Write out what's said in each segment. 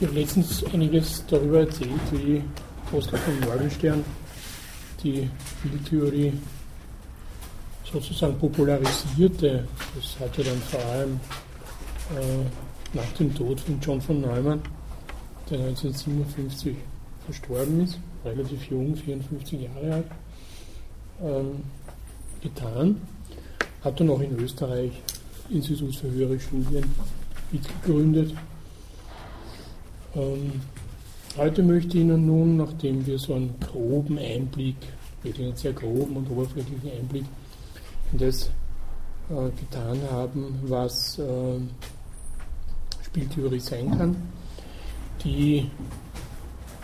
Ich habe letztens einiges darüber erzählt, wie Oskar von Morgenstern die Spieltheorie sozusagen popularisierte. Das hatte dann vor allem äh, nach dem Tod von John von Neumann, der 1957 verstorben ist, relativ jung, 54 Jahre alt, ähm, getan. Hat dann auch in Österreich Institut für höhere Studien mitgegründet ähm, heute möchte ich Ihnen nun, nachdem wir so einen groben Einblick, wirklich einen sehr groben und oberflächlichen Einblick in das äh, getan haben, was äh, Spieltheorie sein kann, die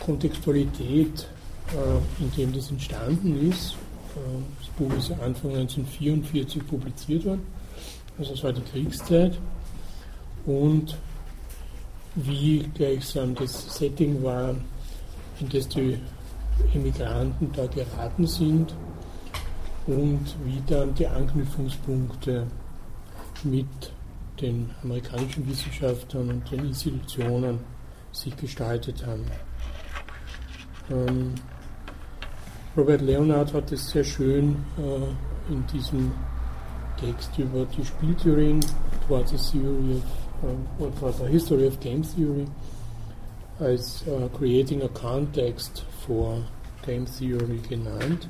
Kontextualität, äh, in dem das entstanden ist, äh, das Buch ist Anfang 1944 publiziert worden, also es war die Kriegszeit, und wie gleichsam das Setting war, in das die Immigranten da geraten sind und wie dann die Anknüpfungspunkte mit den amerikanischen Wissenschaftlern und den Institutionen sich gestaltet haben. Ähm, Robert Leonard hat es sehr schön äh, in diesem Text über die Spieltheorien, Towards a Theory of what was a history of game theory als uh, creating a context for game theory genannt.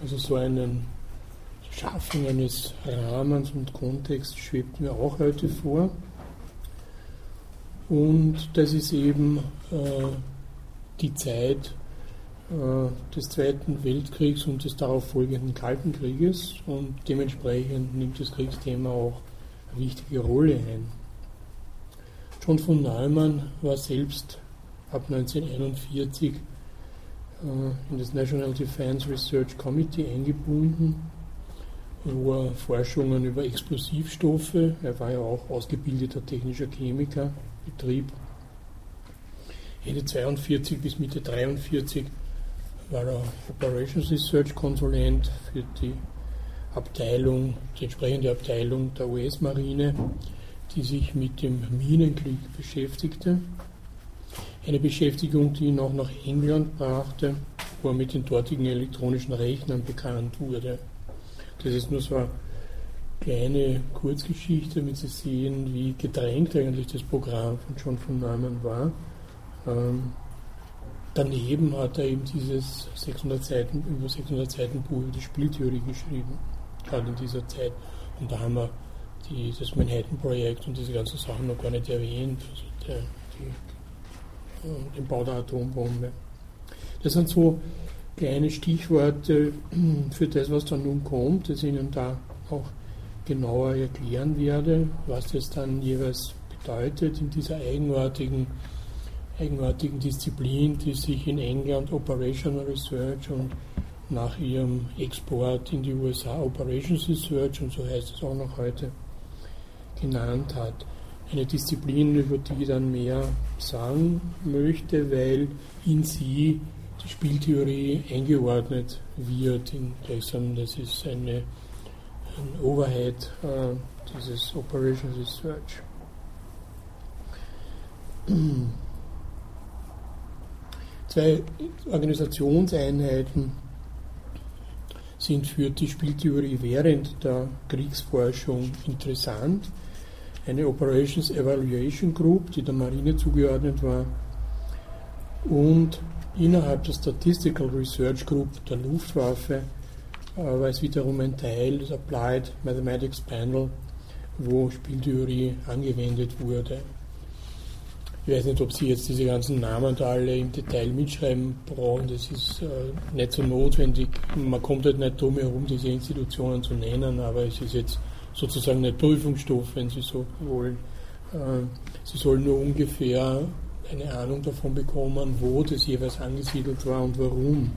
Also so einen Schaffen eines Rahmens und Kontexts schwebt mir auch heute vor. Und das ist eben äh, die Zeit äh, des Zweiten Weltkriegs und des darauf folgenden Kalten Krieges und dementsprechend nimmt das Kriegsthema auch eine wichtige Rolle ein. John von Neumann war selbst ab 1941 äh, in das National Defense Research Committee eingebunden, wo er Forschungen über Explosivstoffe, er war ja auch ausgebildeter technischer Chemiker, betrieb. Ende 1942 bis Mitte 1943 war er Operations Research Konsulent für die Abteilung, die entsprechende Abteilung der US-Marine die sich mit dem Minenkrieg beschäftigte. Eine Beschäftigung, die ihn auch nach England brachte, wo er mit den dortigen elektronischen Rechnern bekannt wurde. Das ist nur so eine kleine Kurzgeschichte, damit Sie sehen, wie gedrängt eigentlich das Programm von John von Neumann war. Ähm, daneben hat er eben dieses 600 Seiten, über 600 Seiten Buch über die Spieltheorie geschrieben, gerade in dieser Zeit. Und da haben wir die, das Manhattan-Projekt und diese ganzen Sachen noch gar nicht erwähnt, also der, die, äh, den Bau der Atombombe. Das sind so kleine Stichworte für das, was dann nun kommt, das ich Ihnen da auch genauer erklären werde, was das dann jeweils bedeutet in dieser eigenartigen, eigenartigen Disziplin, die sich in England Operational Research und nach ihrem Export in die USA Operations Research und so heißt es auch noch heute genannt hat. Eine Disziplin, über die ich dann mehr sagen möchte, weil in sie die Spieltheorie eingeordnet wird. In gleichsam, das ist eine, ein Overhead äh, dieses Operation Research. Zwei Organisationseinheiten sind für die Spieltheorie während der Kriegsforschung interessant eine Operations Evaluation Group, die der Marine zugeordnet war, und innerhalb der Statistical Research Group der Luftwaffe äh, war es wiederum ein Teil des Applied Mathematics Panel, wo Spieltheorie angewendet wurde. Ich weiß nicht, ob Sie jetzt diese ganzen Namen da alle im Detail mitschreiben brauchen, das ist äh, nicht so notwendig. Man kommt halt nicht drum herum, diese Institutionen zu nennen, aber es ist jetzt sozusagen ein Prüfungsstoff, wenn Sie so wollen. Äh, Sie sollen nur ungefähr eine Ahnung davon bekommen, wo das jeweils angesiedelt war und warum.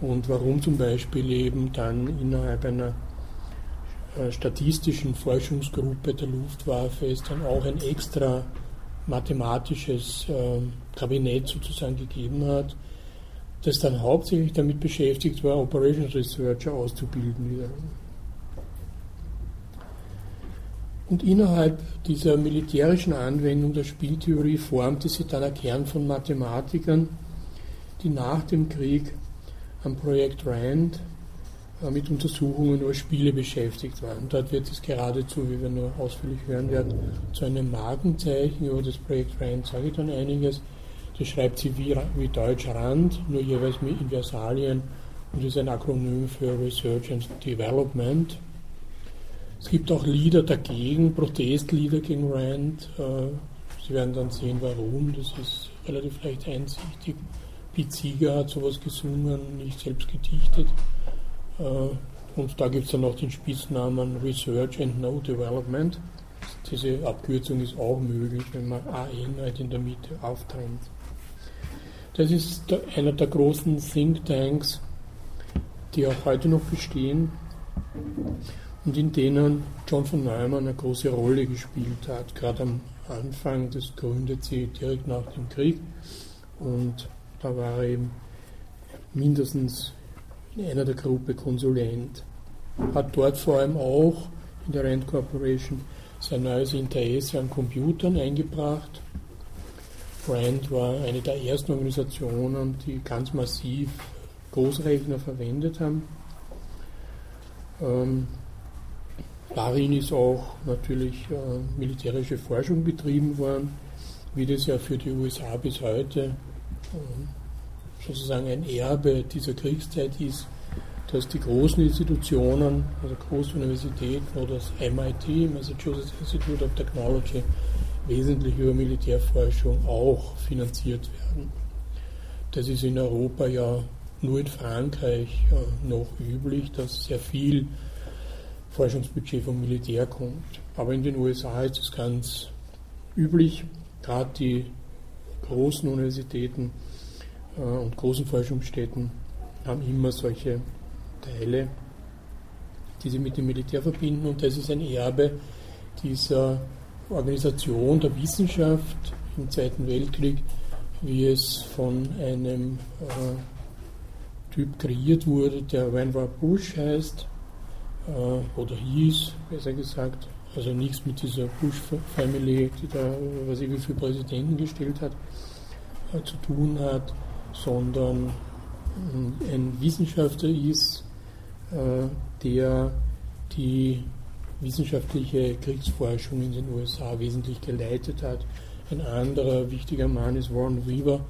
Und warum zum Beispiel eben dann innerhalb einer äh, statistischen Forschungsgruppe der Luftwaffe es dann auch ein extra mathematisches äh, Kabinett sozusagen gegeben hat, das dann hauptsächlich damit beschäftigt war, Operations Researcher auszubilden wiederum. Und innerhalb dieser militärischen Anwendung der Spieltheorie formte sich dann ein Kern von Mathematikern, die nach dem Krieg am Projekt RAND äh, mit Untersuchungen über Spiele beschäftigt waren. Dort wird es geradezu, wie wir nur ausführlich hören werden, zu einem Markenzeichen. Über das Projekt RAND sage ich dann einiges. Das schreibt sie wie, wie Deutsch RAND, nur jeweils mit Inversalien und ist ein Akronym für Research and Development. Es gibt auch Lieder dagegen, Protestlieder gegen Rand. Äh, Sie werden dann sehen, warum. Das ist relativ leicht einsichtig. Pete Seeger hat sowas gesungen, nicht selbst gedichtet. Äh, und da gibt es dann noch den Spitznamen Research and No Development. Diese Abkürzung ist auch möglich, wenn man AN halt in der Mitte auftrennt. Das ist einer der großen Thinktanks, die auch heute noch bestehen und in denen John von Neumann eine große Rolle gespielt hat. Gerade am Anfang, das gründet sie direkt nach dem Krieg und da war er eben mindestens in einer der Gruppe Konsulent. Hat dort vor allem auch in der Rand Corporation sein neues Interesse an Computern eingebracht. Rand war eine der ersten Organisationen, die ganz massiv Großrechner verwendet haben. Ähm, Darin ist auch natürlich äh, militärische Forschung betrieben worden, wie das ja für die USA bis heute äh, sozusagen ein Erbe dieser Kriegszeit ist, dass die großen Institutionen, also große Universitäten oder das MIT, Massachusetts Institute of Technology, wesentlich über Militärforschung auch finanziert werden. Das ist in Europa ja nur in Frankreich äh, noch üblich, dass sehr viel Forschungsbudget vom Militär kommt. Aber in den USA ist es ganz üblich, gerade die großen Universitäten äh, und großen Forschungsstätten haben immer solche Teile, die sie mit dem Militär verbinden. Und das ist ein Erbe dieser Organisation der Wissenschaft im Zweiten Weltkrieg, wie es von einem äh, Typ kreiert wurde, der Vannevar Bush heißt, oder hieß, besser gesagt, also nichts mit dieser Bush-Family, die da, was ich wie viele Präsidenten gestellt hat, äh, zu tun hat, sondern äh, ein Wissenschaftler ist, äh, der die wissenschaftliche Kriegsforschung in den USA wesentlich geleitet hat. Ein anderer wichtiger Mann ist Warren Weaver,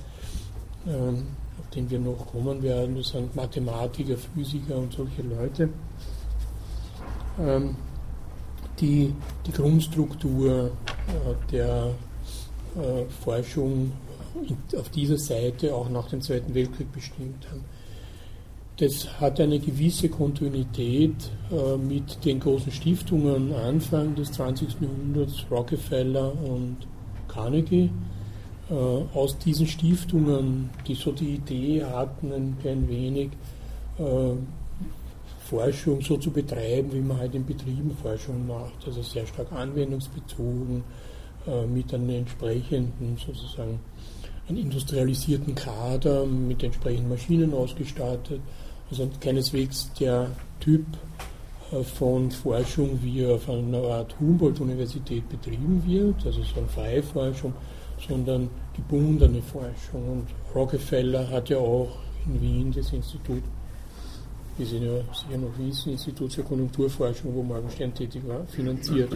ähm, auf den wir noch kommen werden. Das sind Mathematiker, Physiker und solche Leute die, die Grundstruktur äh, der äh, Forschung auf dieser Seite auch nach dem Zweiten Weltkrieg bestimmt haben. Das hat eine gewisse Kontinuität äh, mit den großen Stiftungen Anfang des 20. Jahrhunderts, Rockefeller und Carnegie. Äh, aus diesen Stiftungen, die so die Idee hatten, ein, ein wenig äh, Forschung so zu betreiben, wie man halt in Betrieben Forschung macht, also sehr stark anwendungsbezogen, äh, mit einem entsprechenden sozusagen einen industrialisierten Kader, mit entsprechenden Maschinen ausgestattet, also keineswegs der Typ äh, von Forschung, wie er auf einer Art Humboldt-Universität betrieben wird, also so eine freie Forschung, sondern gebundene Forschung. Und Rockefeller hat ja auch in Wien das Institut wie Sie ja sicher noch wissen, Institut für Konjunkturforschung, wo Morgenstern tätig war, finanziert.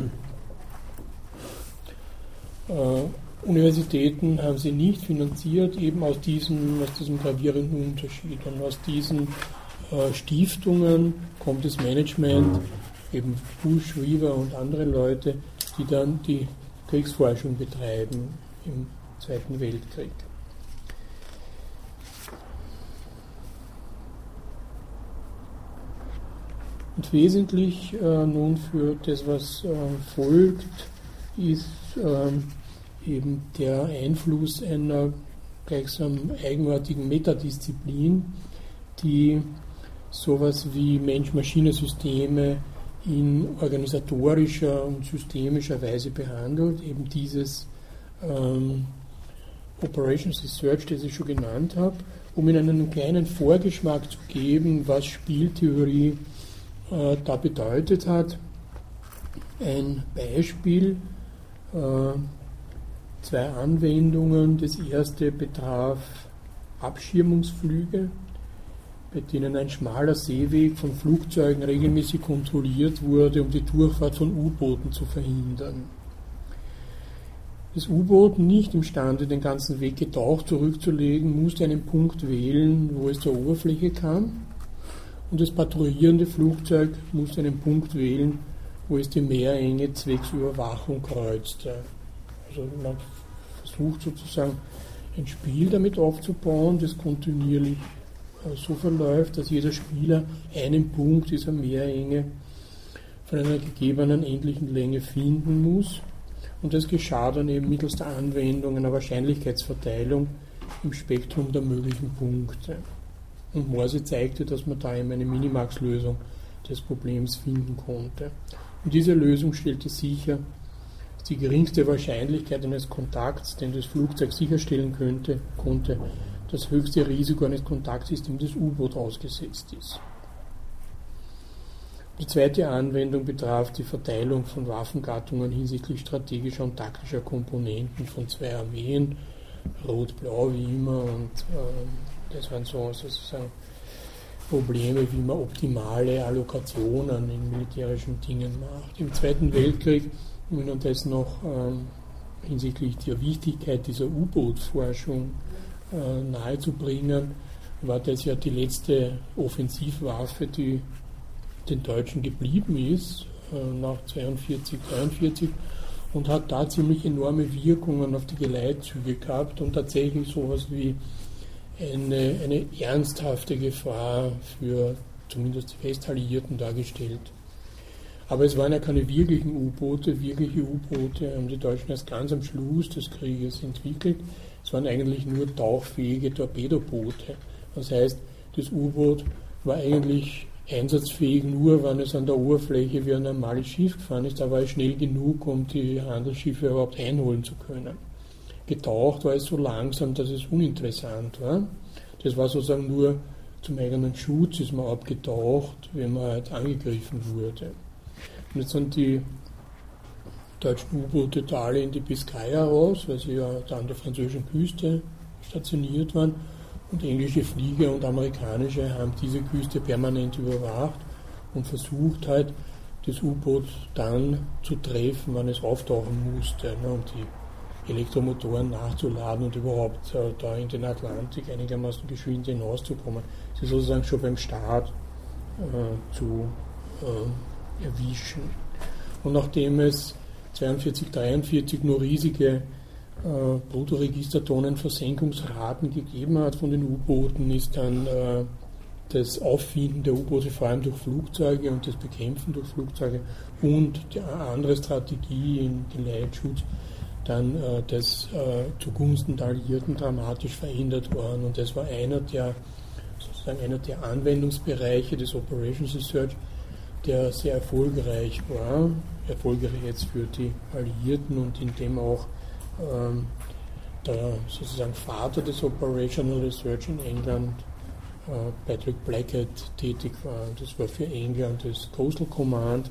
Äh, Universitäten haben sie nicht finanziert, eben aus diesem, aus diesem gravierenden Unterschied. Und aus diesen äh, Stiftungen kommt das Management, eben Bush, Weaver und andere Leute, die dann die Kriegsforschung betreiben im Zweiten Weltkrieg. Und wesentlich äh, nun für das, was äh, folgt, ist äh, eben der Einfluss einer gleichsam eigenartigen Metadisziplin, die sowas wie Mensch-Maschine-Systeme in organisatorischer und systemischer Weise behandelt, eben dieses ähm, Operations Research, das ich schon genannt habe, um Ihnen einen kleinen Vorgeschmack zu geben, was Spieltheorie äh, da bedeutet hat. ein Beispiel, äh, zwei Anwendungen. Das erste betraf Abschirmungsflüge, bei denen ein schmaler Seeweg von Flugzeugen regelmäßig kontrolliert wurde, um die Durchfahrt von U-Booten zu verhindern. Das U-Boot, nicht imstande, den ganzen Weg getaucht zurückzulegen, musste einen Punkt wählen, wo es zur Oberfläche kam. Und das patrouillierende Flugzeug musste einen Punkt wählen, wo es die Meerenge zwecks Überwachung kreuzte. Also man versucht sozusagen ein Spiel damit aufzubauen, das kontinuierlich äh, so verläuft, dass jeder Spieler einen Punkt dieser Meerenge von einer gegebenen endlichen Länge finden muss. Und das geschah dann eben mittels der Anwendung einer Wahrscheinlichkeitsverteilung im Spektrum der möglichen Punkte. Und Morse zeigte, dass man da eben eine Minimax-Lösung des Problems finden konnte. Und diese Lösung stellte sicher, dass die geringste Wahrscheinlichkeit eines Kontakts, den das Flugzeug sicherstellen könnte, konnte, das höchste Risiko eines Kontakts ist, dem das U-Boot ausgesetzt ist. Die zweite Anwendung betraf die Verteilung von Waffengattungen hinsichtlich strategischer und taktischer Komponenten von zwei Armeen, Rot-Blau wie immer, und äh, das waren so sozusagen Probleme, wie man optimale Allokationen in militärischen Dingen macht. Im Zweiten Weltkrieg, um Ihnen das noch ähm, hinsichtlich der Wichtigkeit dieser U-Boot-Forschung äh, nahezubringen, war das ja die letzte Offensivwaffe, die den Deutschen geblieben ist, äh, nach 42, 43 und hat da ziemlich enorme Wirkungen auf die Geleitzüge gehabt und tatsächlich sowas wie eine, eine ernsthafte Gefahr für zumindest die Westalliierten dargestellt. Aber es waren ja keine wirklichen U-Boote. Wirkliche U-Boote haben die Deutschen erst ganz am Schluss des Krieges entwickelt. Es waren eigentlich nur tauchfähige Torpedoboote. Das heißt, das U-Boot war eigentlich einsatzfähig nur, wenn es an der Oberfläche wie ein normales Schiff gefahren ist. Da war es schnell genug, um die Handelsschiffe überhaupt einholen zu können getaucht war es so langsam, dass es uninteressant war. Das war sozusagen nur zum eigenen Schutz ist man abgetaucht, wenn man halt angegriffen wurde. Und jetzt sind die deutschen U-Boote da alle in die Biskaya raus, weil sie ja da an der französischen Küste stationiert waren. Und englische Flieger und amerikanische haben diese Küste permanent überwacht und versucht halt, das U-Boot dann zu treffen, wann es auftauchen musste. Ne? Und die Elektromotoren nachzuladen und überhaupt äh, da in den Atlantik einigermaßen geschwind hinauszukommen. Sie sozusagen schon beim Start äh, zu äh, erwischen. Und nachdem es 42, 43 nur riesige äh, Bruttoregistertonnenversenkungsraten gegeben hat von den U-Booten, ist dann äh, das Auffinden der U-Boote vor allem durch Flugzeuge und das Bekämpfen durch Flugzeuge und die andere Strategie im Geleitschutz dann äh, das äh, zugunsten der Alliierten dramatisch verändert worden. Und das war einer der, sozusagen einer der Anwendungsbereiche des Operations Research, der sehr erfolgreich war, erfolgreich jetzt für die Alliierten und in dem auch ähm, der sozusagen Vater des Operational Research in England, äh, Patrick Blackett, tätig war. Das war für England das Coastal Command,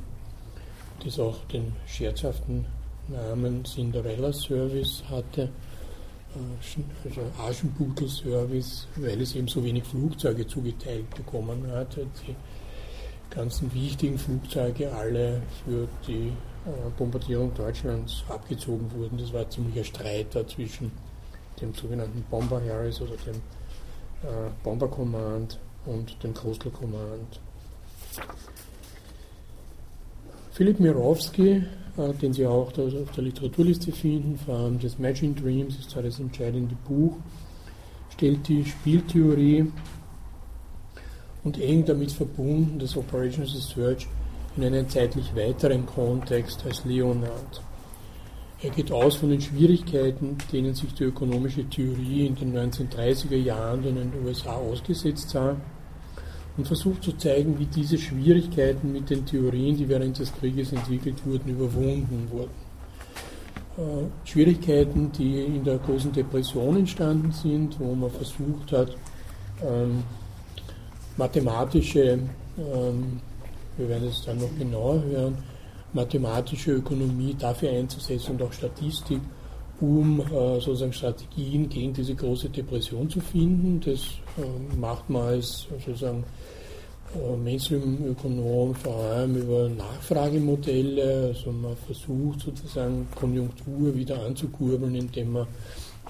das auch den scherzhaften Namen Cinderella Service hatte, äh, also Aschenputtel Service, weil es eben so wenig Flugzeuge zugeteilt bekommen hat. Die ganzen wichtigen Flugzeuge alle für die äh, Bombardierung Deutschlands abgezogen wurden. Das war ein ziemlicher Streit da zwischen dem sogenannten Bomber Harris oder dem äh, Bomber Command und dem Coastal Command. Philipp Mirowski den Sie auch auf der Literaturliste finden, vor allem das Imagine Dreams ist zwar das entscheidende Buch, stellt die Spieltheorie und eng damit verbunden das Operations Research in einen zeitlich weiteren Kontext als Leonard. Er geht aus von den Schwierigkeiten, denen sich die ökonomische Theorie in den 1930er Jahren in den USA ausgesetzt sah und versucht zu zeigen, wie diese Schwierigkeiten mit den Theorien, die während des Krieges entwickelt wurden, überwunden wurden. Äh, Schwierigkeiten, die in der großen Depression entstanden sind, wo man versucht hat, ähm, mathematische, ähm, wir werden es dann noch genauer hören, mathematische Ökonomie dafür einzusetzen und auch Statistik, um äh, sozusagen Strategien gegen diese große Depression zu finden. Das äh, macht man als sozusagen Mainstream-Ökonom vor allem über Nachfragemodelle. Also man versucht sozusagen Konjunktur wieder anzukurbeln, indem man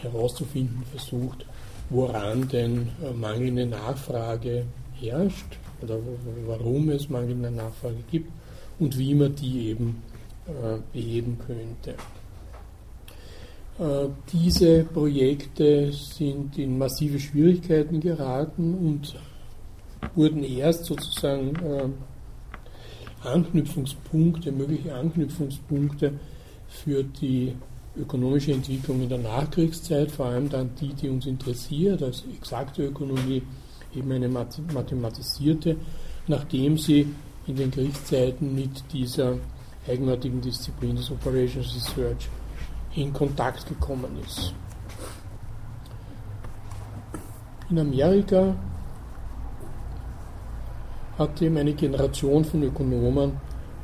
herauszufinden versucht, woran denn äh, mangelnde Nachfrage herrscht oder warum es mangelnde Nachfrage gibt und wie man die eben äh, beheben könnte. Äh, diese Projekte sind in massive Schwierigkeiten geraten und wurden erst sozusagen Anknüpfungspunkte, mögliche Anknüpfungspunkte für die ökonomische Entwicklung in der Nachkriegszeit, vor allem dann die, die uns interessiert, als exakte Ökonomie, eben eine mathematisierte, nachdem sie in den Kriegszeiten mit dieser eigenartigen Disziplin des Operations Research in Kontakt gekommen ist. In Amerika hat eben eine Generation von Ökonomen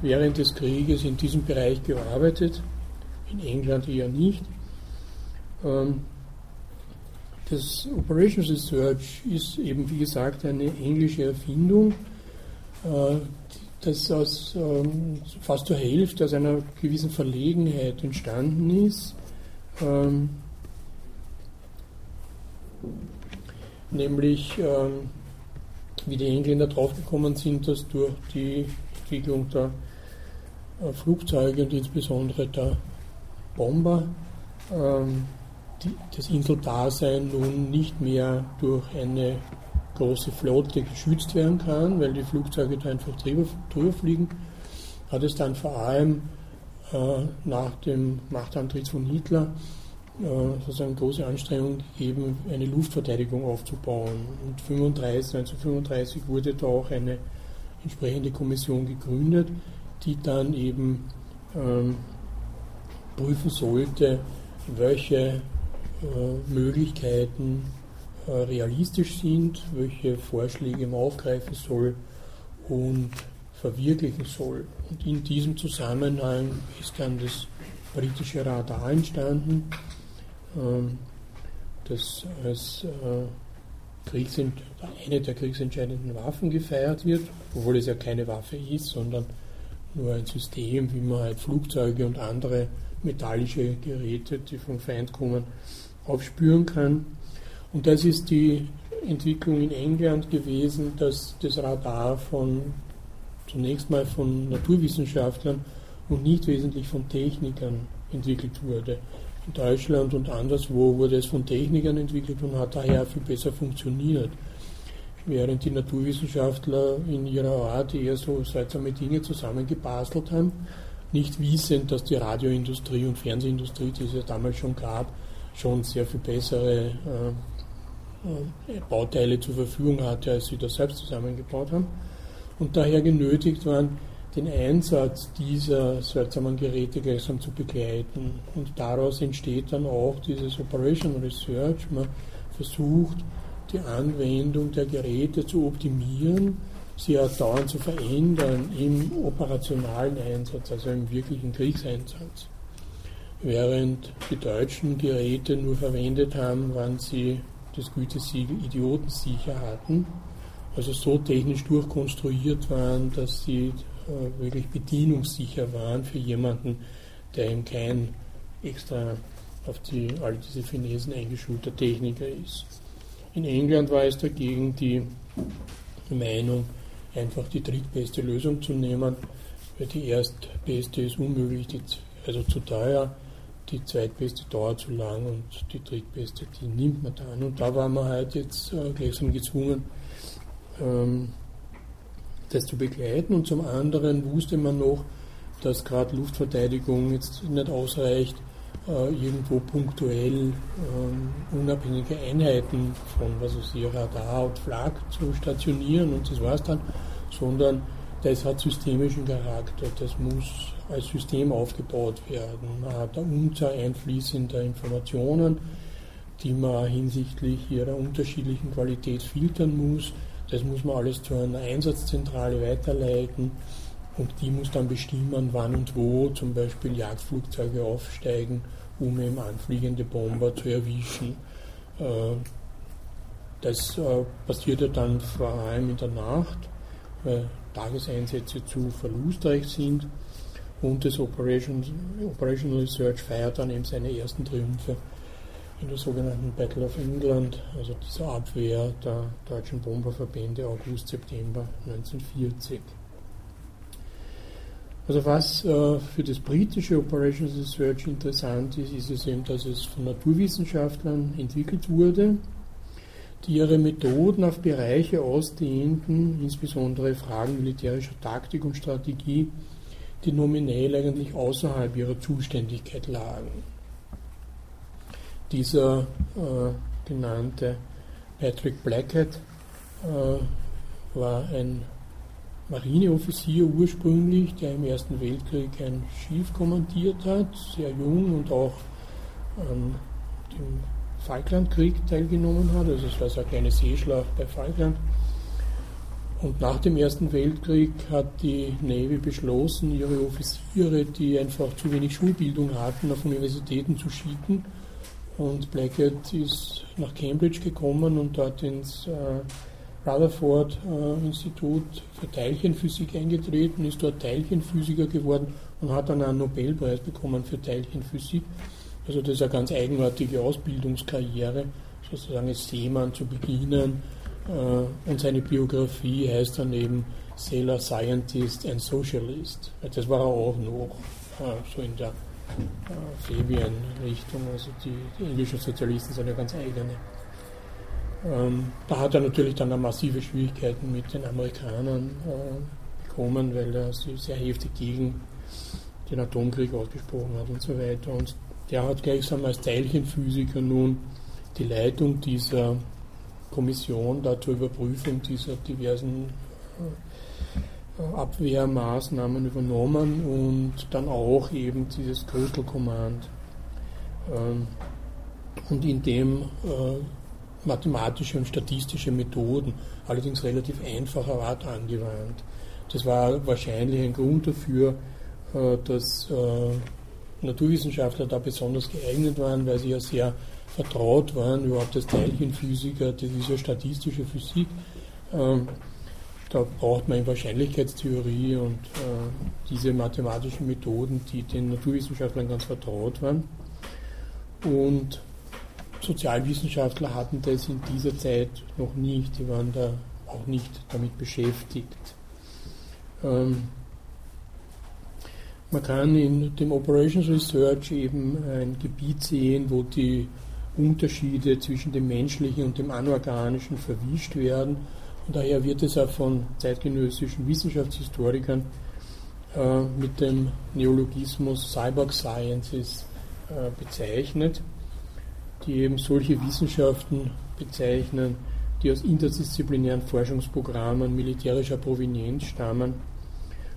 während des Krieges in diesem Bereich gearbeitet in England eher nicht. Ähm, das Operations Research ist eben, wie gesagt, eine englische Erfindung, äh, das aus, ähm, fast zur Hälfte aus einer gewissen Verlegenheit entstanden ist. Ähm, nämlich, wie die Engländer draufgekommen sind, dass durch die Entwicklung der äh, Flugzeuge und insbesondere der Bomber ähm, die, das Inseldasein nun nicht mehr durch eine große Flotte geschützt werden kann, weil die Flugzeuge da einfach drüber, drüber fliegen, hat es dann vor allem äh, nach dem Machtantritt von Hitler sozusagen große Anstrengungen gegeben, eine Luftverteidigung aufzubauen. Und 35, 1935 wurde da auch eine entsprechende Kommission gegründet, die dann eben ähm, prüfen sollte, welche äh, Möglichkeiten äh, realistisch sind, welche Vorschläge man aufgreifen soll und verwirklichen soll. Und in diesem Zusammenhang ist dann das britische Radar entstanden, das als äh, eine der kriegsentscheidenden Waffen gefeiert wird, obwohl es ja keine Waffe ist, sondern nur ein System, wie man halt Flugzeuge und andere metallische Geräte, die vom Feind kommen, aufspüren kann. Und das ist die Entwicklung in England gewesen, dass das Radar von zunächst mal von Naturwissenschaftlern und nicht wesentlich von Technikern entwickelt wurde. In Deutschland und anderswo wurde es von Technikern entwickelt und hat daher viel besser funktioniert. Während die Naturwissenschaftler in ihrer Art eher so seltsame Dinge zusammengebastelt haben, nicht wissend, dass die Radioindustrie und Fernsehindustrie, die es ja damals schon gab, schon sehr viel bessere äh, äh, Bauteile zur Verfügung hatte, als sie das selbst zusammengebaut haben. Und daher genötigt waren, den Einsatz dieser seltsamen Geräte gleichsam zu begleiten. Und daraus entsteht dann auch dieses Operation Research. Man versucht, die Anwendung der Geräte zu optimieren sie auch dauernd zu verändern im operationalen Einsatz, also im wirklichen Kriegseinsatz. Während die Deutschen Geräte nur verwendet haben, wann sie das Gütesiegel idiotensicher hatten, also so technisch durchkonstruiert waren, dass sie wirklich bedienungssicher waren für jemanden, der eben kein extra auf die, all diese Finesen eingeschulter Techniker ist. In England war es dagegen die Meinung, einfach die drittbeste Lösung zu nehmen, weil die erstbeste ist unmöglich, die, also zu teuer, die zweitbeste dauert zu lang und die drittbeste, die nimmt man dann. Und da war man halt jetzt äh, gleichsam gezwungen, ähm, das zu begleiten. Und zum anderen wusste man noch, dass gerade Luftverteidigung jetzt nicht ausreicht, äh, irgendwo punktuell ähm, unabhängige Einheiten von was weiß ich, Radar und Flak zu stationieren und das war es dann, sondern das hat systemischen Charakter, das muss als System aufgebaut werden. Man hat eine Unzahl einfließender Informationen, die man hinsichtlich ihrer unterschiedlichen Qualität filtern muss. Das muss man alles zu einer Einsatzzentrale weiterleiten und die muss dann bestimmen, wann und wo zum Beispiel Jagdflugzeuge aufsteigen, um eben anfliegende Bomber zu erwischen. Äh, das äh, passiert ja dann vor allem in der Nacht, weil Tageseinsätze zu verlustreich sind und das Operation, Operational Research feiert dann eben seine ersten Triumphe in der sogenannten Battle of England, also dieser Abwehr der deutschen Bomberverbände August, September 1940. Also was äh, für das britische Operations Research interessant ist, ist es eben, dass es von Naturwissenschaftlern entwickelt wurde, die ihre Methoden auf Bereiche ausdehnten, insbesondere Fragen militärischer Taktik und Strategie, die nominell eigentlich außerhalb ihrer Zuständigkeit lagen. Dieser äh, genannte Patrick Blackett äh, war ein Marineoffizier ursprünglich, der im Ersten Weltkrieg ein Schiff kommandiert hat, sehr jung und auch an dem Falklandkrieg teilgenommen hat. Also es war so eine kleine Seeschlacht bei Falkland. Und nach dem Ersten Weltkrieg hat die Navy beschlossen, ihre Offiziere, die einfach zu wenig Schulbildung hatten, auf Universitäten zu schicken. Und Blackett ist nach Cambridge gekommen und dort ins äh, Rutherford äh, Institut für Teilchenphysik eingetreten, ist dort Teilchenphysiker geworden und hat dann einen Nobelpreis bekommen für Teilchenphysik. Also das ist eine ganz eigenartige Ausbildungskarriere, sozusagen als Seemann zu beginnen. Äh, und seine Biografie heißt dann eben Sailor Scientist and Socialist. Das war er auch noch, äh, so in der Fabian-Richtung. Also die, die englischen Sozialisten sind ja ganz eigene. Ähm, da hat er natürlich dann massive Schwierigkeiten mit den Amerikanern äh, bekommen, weil er sich sehr heftig gegen den Atomkrieg ausgesprochen hat und so weiter. Und der hat gleichsam als Teilchenphysiker nun die Leitung dieser Kommission da zur Überprüfung dieser diversen äh, Abwehrmaßnahmen übernommen und dann auch eben dieses Coastal Command. Ähm, und in dem äh, mathematische und statistische Methoden, allerdings relativ einfacher Art angewandt. Das war wahrscheinlich ein Grund dafür, äh, dass äh, Naturwissenschaftler da besonders geeignet waren, weil sie ja sehr vertraut waren, überhaupt Teilchenphysiker, das ist ja statistische Physik. Da braucht man Wahrscheinlichkeitstheorie und äh, diese mathematischen Methoden, die den Naturwissenschaftlern ganz vertraut waren. Und Sozialwissenschaftler hatten das in dieser Zeit noch nicht, die waren da auch nicht damit beschäftigt. Ähm, man kann in dem Operations Research eben ein Gebiet sehen, wo die Unterschiede zwischen dem menschlichen und dem anorganischen verwischt werden. Und daher wird es auch von zeitgenössischen Wissenschaftshistorikern äh, mit dem Neologismus Cyborg Sciences äh, bezeichnet die eben solche Wissenschaften bezeichnen, die aus interdisziplinären Forschungsprogrammen militärischer Provenienz stammen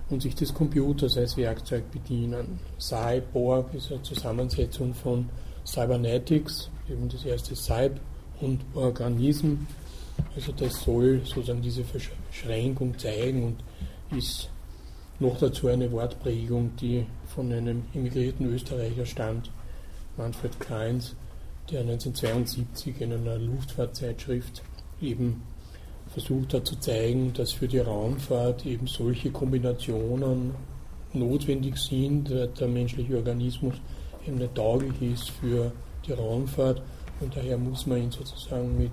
und sich des Computers als Werkzeug bedienen. Cyborg ist eine Zusammensetzung von Cybernetics, eben das erste Cyb und Organism. Also das soll sozusagen diese Verschränkung zeigen und ist noch dazu eine Wortprägung, die von einem emigrierten Österreicher stammt, Manfred Kleins, der 1972 in einer Luftfahrtzeitschrift eben versucht hat zu zeigen, dass für die Raumfahrt eben solche Kombinationen notwendig sind, der menschliche Organismus eben nicht tauglich ist für die Raumfahrt. Und daher muss man ihn sozusagen mit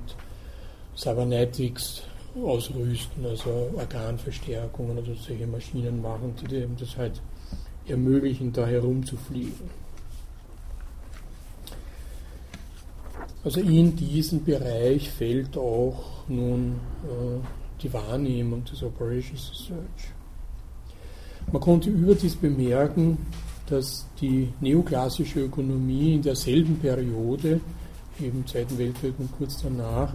Cybernetics ausrüsten, also Organverstärkungen oder solche Maschinen machen, die eben das halt ermöglichen, da herumzufliegen. Also in diesen Bereich fällt auch nun äh, die Wahrnehmung des Operations Research. Man konnte überdies bemerken, dass die neoklassische Ökonomie in derselben Periode, eben Zweiten Weltkrieg und kurz danach,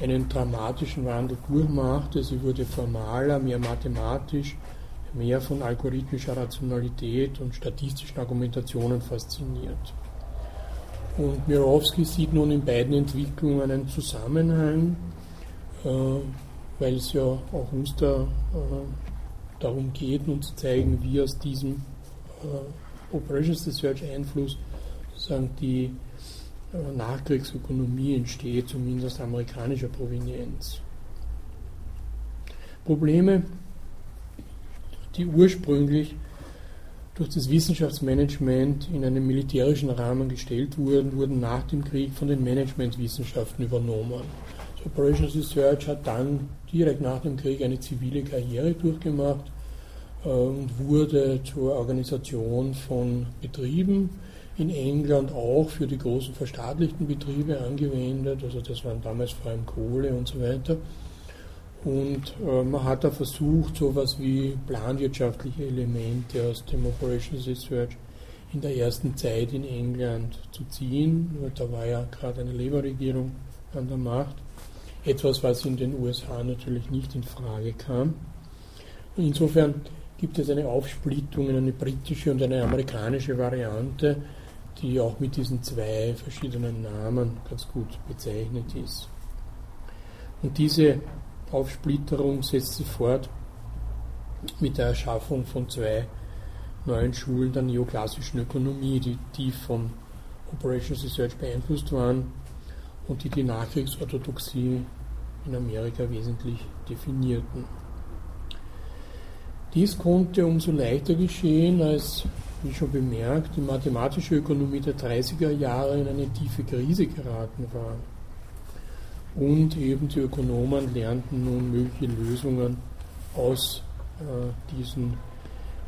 einen dramatischen Wandel durchmachte. Sie wurde formaler, mehr mathematisch, mehr von algorithmischer Rationalität und statistischen Argumentationen fasziniert. Und Mirowski sieht nun in beiden Entwicklungen einen Zusammenhang, äh, weil es ja auch uns da, äh, darum geht, nun zu zeigen, wie aus diesem äh, Operations Research Einfluss sozusagen die Nachkriegsökonomie entsteht, zumindest amerikanischer Provenienz. Probleme, die ursprünglich durch das Wissenschaftsmanagement in einem militärischen Rahmen gestellt wurden, wurden nach dem Krieg von den Managementwissenschaften übernommen. Das Operations Research hat dann direkt nach dem Krieg eine zivile Karriere durchgemacht und wurde zur Organisation von Betrieben, in England auch für die großen verstaatlichten Betriebe angewendet, also das waren damals vor allem Kohle und so weiter. Und äh, man hat da versucht, so etwas wie planwirtschaftliche Elemente aus dem Operations Research in der ersten Zeit in England zu ziehen. Da war ja gerade eine Labour-Regierung an der Macht. Etwas, was in den USA natürlich nicht in Frage kam. Insofern gibt es eine Aufsplittung in eine britische und eine amerikanische Variante, die auch mit diesen zwei verschiedenen Namen ganz gut bezeichnet ist. Und diese Aufsplitterung setzt sich fort mit der Erschaffung von zwei neuen Schulen der neoklassischen Ökonomie, die tief von Operations Research beeinflusst waren und die die Nachkriegsorthodoxie in Amerika wesentlich definierten. Dies konnte umso leichter geschehen, als, wie schon bemerkt, die mathematische Ökonomie der 30er Jahre in eine tiefe Krise geraten war. Und eben die Ökonomen lernten nun mögliche Lösungen aus, äh, diesen,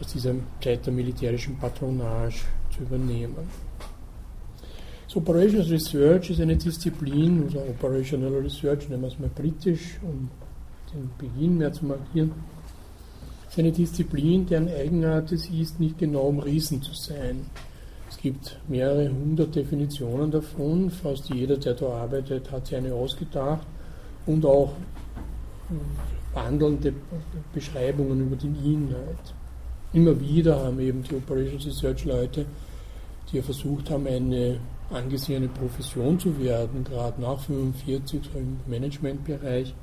aus dieser Zeit der militärischen Patronage zu übernehmen. So Operations Research ist eine Disziplin, also Operational Research, nennen wir es mal britisch, um den Beginn mehr zu markieren eine Disziplin, deren Eigenart es ist, nicht genau umrissen zu sein. Es gibt mehrere hundert Definitionen davon, fast jeder, der da arbeitet, hat sich eine ausgedacht und auch wandelnde Beschreibungen über den Inhalt. Immer wieder haben eben die Operations Research Leute, die ja versucht haben, eine angesehene Profession zu werden, gerade nach 45 so im Managementbereich,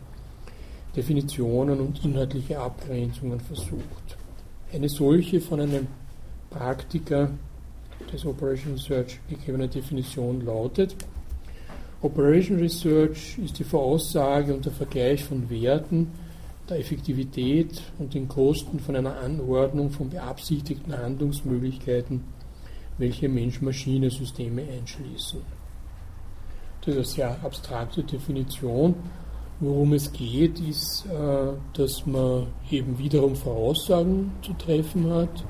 Definitionen und inhaltliche Abgrenzungen versucht. Eine solche von einem Praktiker des Operation Research gegebene Definition lautet, Operation Research ist die Voraussage und der Vergleich von Werten, der Effektivität und den Kosten von einer Anordnung von beabsichtigten Handlungsmöglichkeiten, welche Mensch-Maschine-Systeme einschließen. Das ist eine sehr abstrakte Definition, Worum es geht, ist, äh, dass man eben wiederum Voraussagen zu treffen hat,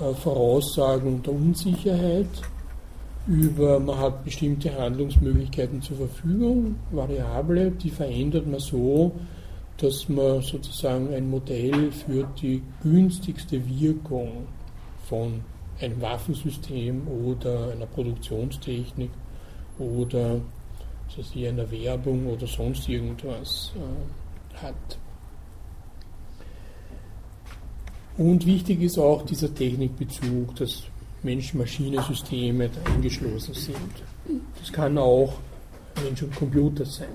äh, Voraussagen der Unsicherheit, über, man hat bestimmte Handlungsmöglichkeiten zur Verfügung, Variable, die verändert man so, dass man sozusagen ein Modell für die günstigste Wirkung von einem Waffensystem oder einer Produktionstechnik oder dass hier eine Werbung oder sonst irgendwas äh, hat. Und wichtig ist auch dieser Technikbezug, dass Mensch-Maschine-Systeme da eingeschlossen sind. Das kann auch Mensch und Computer sein.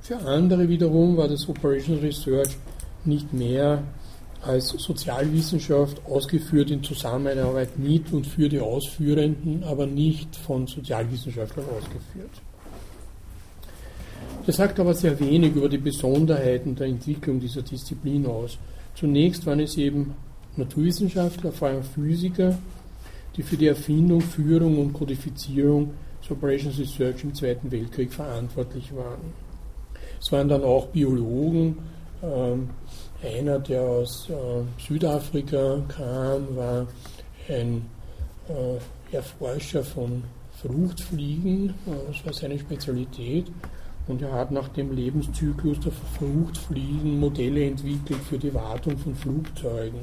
Für andere wiederum war das Operation Research nicht mehr als Sozialwissenschaft ausgeführt in Zusammenarbeit mit und für die Ausführenden, aber nicht von Sozialwissenschaftlern ausgeführt. Das sagt aber sehr wenig über die Besonderheiten der Entwicklung dieser Disziplin aus. Zunächst waren es eben Naturwissenschaftler, vor allem Physiker, die für die Erfindung, Führung und Kodifizierung des Operations Research im Zweiten Weltkrieg verantwortlich waren. Es waren dann auch Biologen, ähm, einer, der aus äh, Südafrika kam, war ein äh, Erforscher von Fruchtfliegen, äh, das war seine Spezialität. Und er hat nach dem Lebenszyklus der Fruchtfliegen Modelle entwickelt für die Wartung von Flugzeugen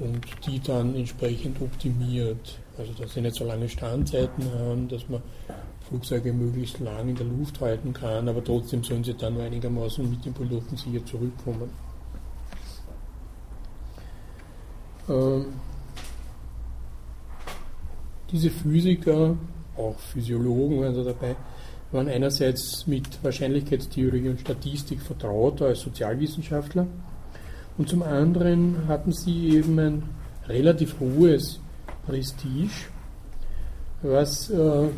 und die dann entsprechend optimiert. Also dass sie nicht so lange Standzeiten haben, dass man Flugzeuge möglichst lang in der Luft halten kann, aber trotzdem sollen sie dann einigermaßen mit den Piloten sicher zurückkommen. Ähm, diese Physiker, auch Physiologen waren da dabei, waren einerseits mit Wahrscheinlichkeitstheorie und Statistik vertraut als Sozialwissenschaftler. Und zum anderen hatten sie eben ein relativ hohes Prestige, was äh,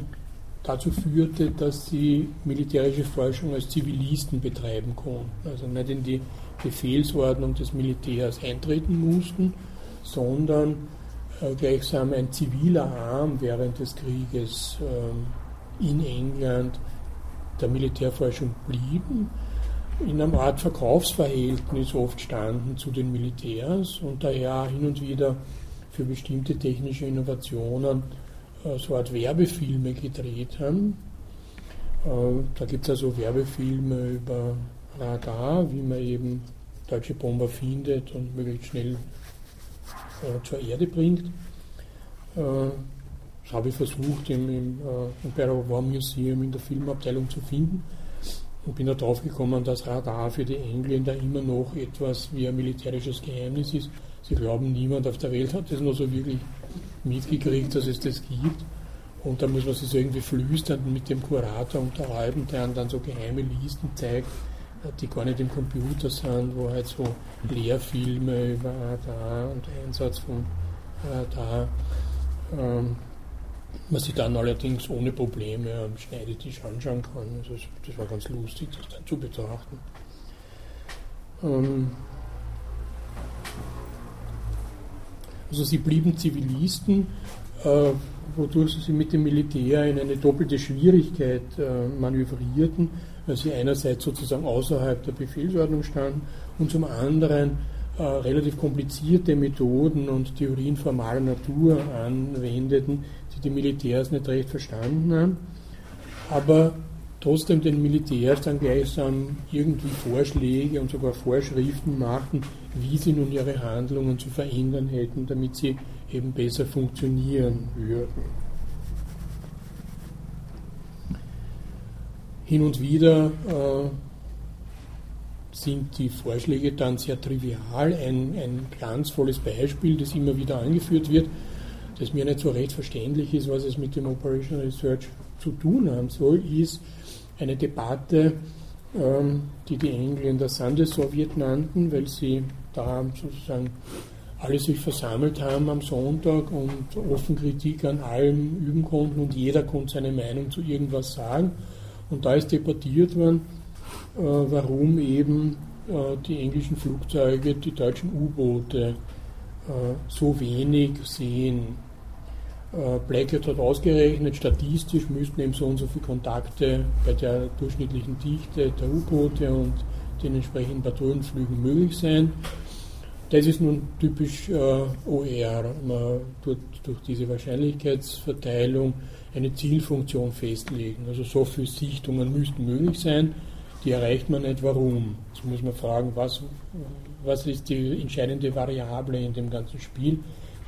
dazu führte, dass sie militärische Forschung als Zivilisten betreiben konnten, also nicht in die Befehlsordnung des Militärs eintreten mussten, sondern äh, gleichsam ein ziviler Arm während des Krieges äh, in England der Militärforschung blieben, in einer Art Verkaufsverhältnis oft standen zu den Militärs und daher hin und wieder für bestimmte technische Innovationen äh, so Art Werbefilme gedreht haben. Äh, da gibt es also Werbefilme über Radar, wie man eben deutsche Bomber findet und möglichst schnell äh, zur Erde bringt. Das habe ich versucht im, im Imperial War Museum in der Filmabteilung zu finden und bin da drauf gekommen, dass Radar für die Engländer immer noch etwas wie ein militärisches Geheimnis ist. Sie glauben, niemand auf der Welt hat das nur so wirklich mitgekriegt, dass es das gibt. Und da muss man sich so irgendwie flüstern mit dem Kurator unterhalten, der dann so geheime Listen zeigt, die gar nicht im Computer sind, wo halt so Lehrfilme über Radar und Einsatz von Radar, ähm, man sich dann allerdings ohne Probleme am Schneidetisch anschauen kann. Also das war ganz lustig, das dann zu betrachten. Ähm, also sie blieben Zivilisten, äh, wodurch sie mit dem Militär in eine doppelte Schwierigkeit äh, manövrierten, weil sie einerseits sozusagen außerhalb der Befehlsordnung standen und zum anderen äh, relativ komplizierte Methoden und Theorien formaler Natur anwendeten, die die Militärs nicht recht verstanden haben, aber trotzdem den Militärs dann gleichsam irgendwie Vorschläge und sogar Vorschriften machten, wie sie nun ihre Handlungen zu verändern hätten, damit sie eben besser funktionieren würden. Hin und wieder äh, sind die Vorschläge dann sehr trivial. Ein, ein glanzvolles Beispiel, das immer wieder angeführt wird, das mir nicht so recht verständlich ist, was es mit dem Operational Research zu tun haben soll, ist eine Debatte, ähm, die die Engländer Sande-Sowjet nannten, weil sie da sozusagen alle sich versammelt haben am Sonntag und offen Kritik an allem üben konnten und jeder konnte seine Meinung zu irgendwas sagen. Und da ist debattiert worden, äh, warum eben äh, die englischen Flugzeuge die deutschen U-Boote äh, so wenig sehen. Blackett hat ausgerechnet, statistisch müssten eben so und so viele Kontakte bei der durchschnittlichen Dichte der U-Boote und den entsprechenden Patrouillenflügen möglich sein. Das ist nun typisch äh, OER. Man tut durch diese Wahrscheinlichkeitsverteilung eine Zielfunktion festlegen. Also so viele Sichtungen müssten möglich sein. Die erreicht man nicht. Warum? Jetzt muss man fragen, was, was ist die entscheidende Variable in dem ganzen Spiel,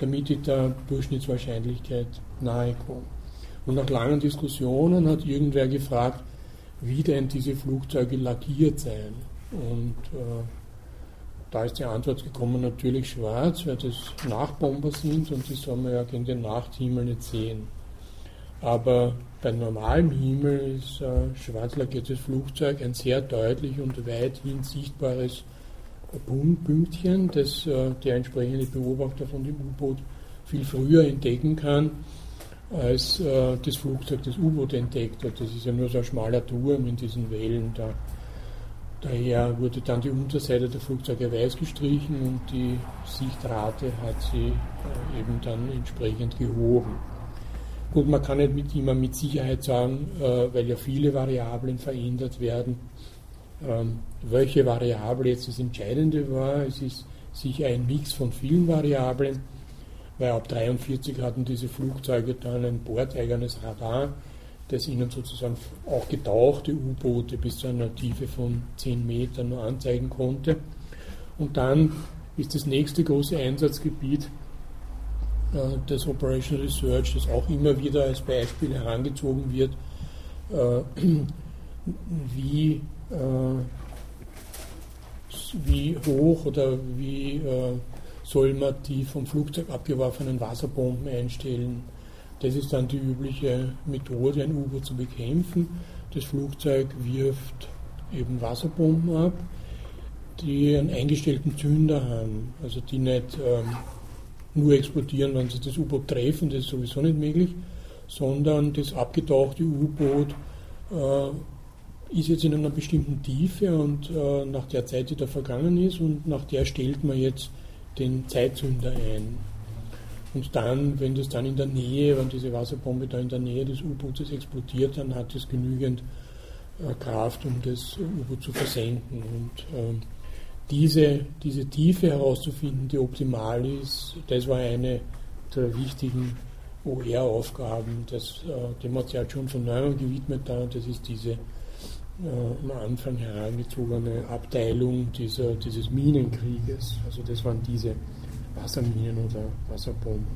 damit ich der Durchschnittswahrscheinlichkeit nahe komme. Und nach langen Diskussionen hat irgendwer gefragt, wie denn diese Flugzeuge lackiert seien. Und äh, da ist die Antwort gekommen, natürlich schwarz, weil das Nachbomber sind und die soll man ja gegen den Nachthimmel nicht sehen. Aber bei normalem Himmel ist ein schwarz lackiertes Flugzeug ein sehr deutlich und weithin sichtbares Pünktchen, das äh, der entsprechende Beobachter von dem U-Boot viel früher entdecken kann, als äh, das Flugzeug das U-Boot entdeckt hat. Das ist ja nur so ein schmaler Turm in diesen Wellen. Da. Daher wurde dann die Unterseite der Flugzeuge weiß gestrichen und die Sichtrate hat sie äh, eben dann entsprechend gehoben. Gut, man kann nicht mit, immer mit Sicherheit sagen, äh, weil ja viele Variablen verändert werden, ähm, welche Variable jetzt das Entscheidende war. Es ist sicher ein Mix von vielen Variablen, weil ab 1943 hatten diese Flugzeuge dann ein bordeigenes Radar, das ihnen sozusagen auch getauchte U-Boote bis zu einer Tiefe von 10 Metern nur anzeigen konnte. Und dann ist das nächste große Einsatzgebiet des Operation Research, das auch immer wieder als Beispiel herangezogen wird, äh, wie, äh, wie hoch oder wie soll man die vom Flugzeug abgeworfenen Wasserbomben einstellen, Das ist dann die übliche Methode, ein U-Boot zu bekämpfen. Das Flugzeug wirft eben Wasserbomben ab, die einen eingestellten Zünder haben, also die nicht ähm, nur explodieren, wenn sie das U-Boot treffen, das ist sowieso nicht möglich, sondern das abgetauchte U-Boot äh, ist jetzt in einer bestimmten Tiefe und äh, nach der Zeit, die da vergangen ist, und nach der stellt man jetzt den Zeitzünder ein. Und dann, wenn das dann in der Nähe, wenn diese Wasserbombe da in der Nähe des U-Bootes explodiert, dann hat es genügend äh, Kraft, um das U-Boot zu versenken. Und äh, diese, diese Tiefe herauszufinden, die optimal ist, das war eine der wichtigen OR-Aufgaben, äh, dem hat sich halt schon von neuem gewidmet da, und das ist diese äh, am Anfang herangezogene Abteilung dieser, dieses Minenkrieges. Also das waren diese Wasserminen oder Wasserbomben.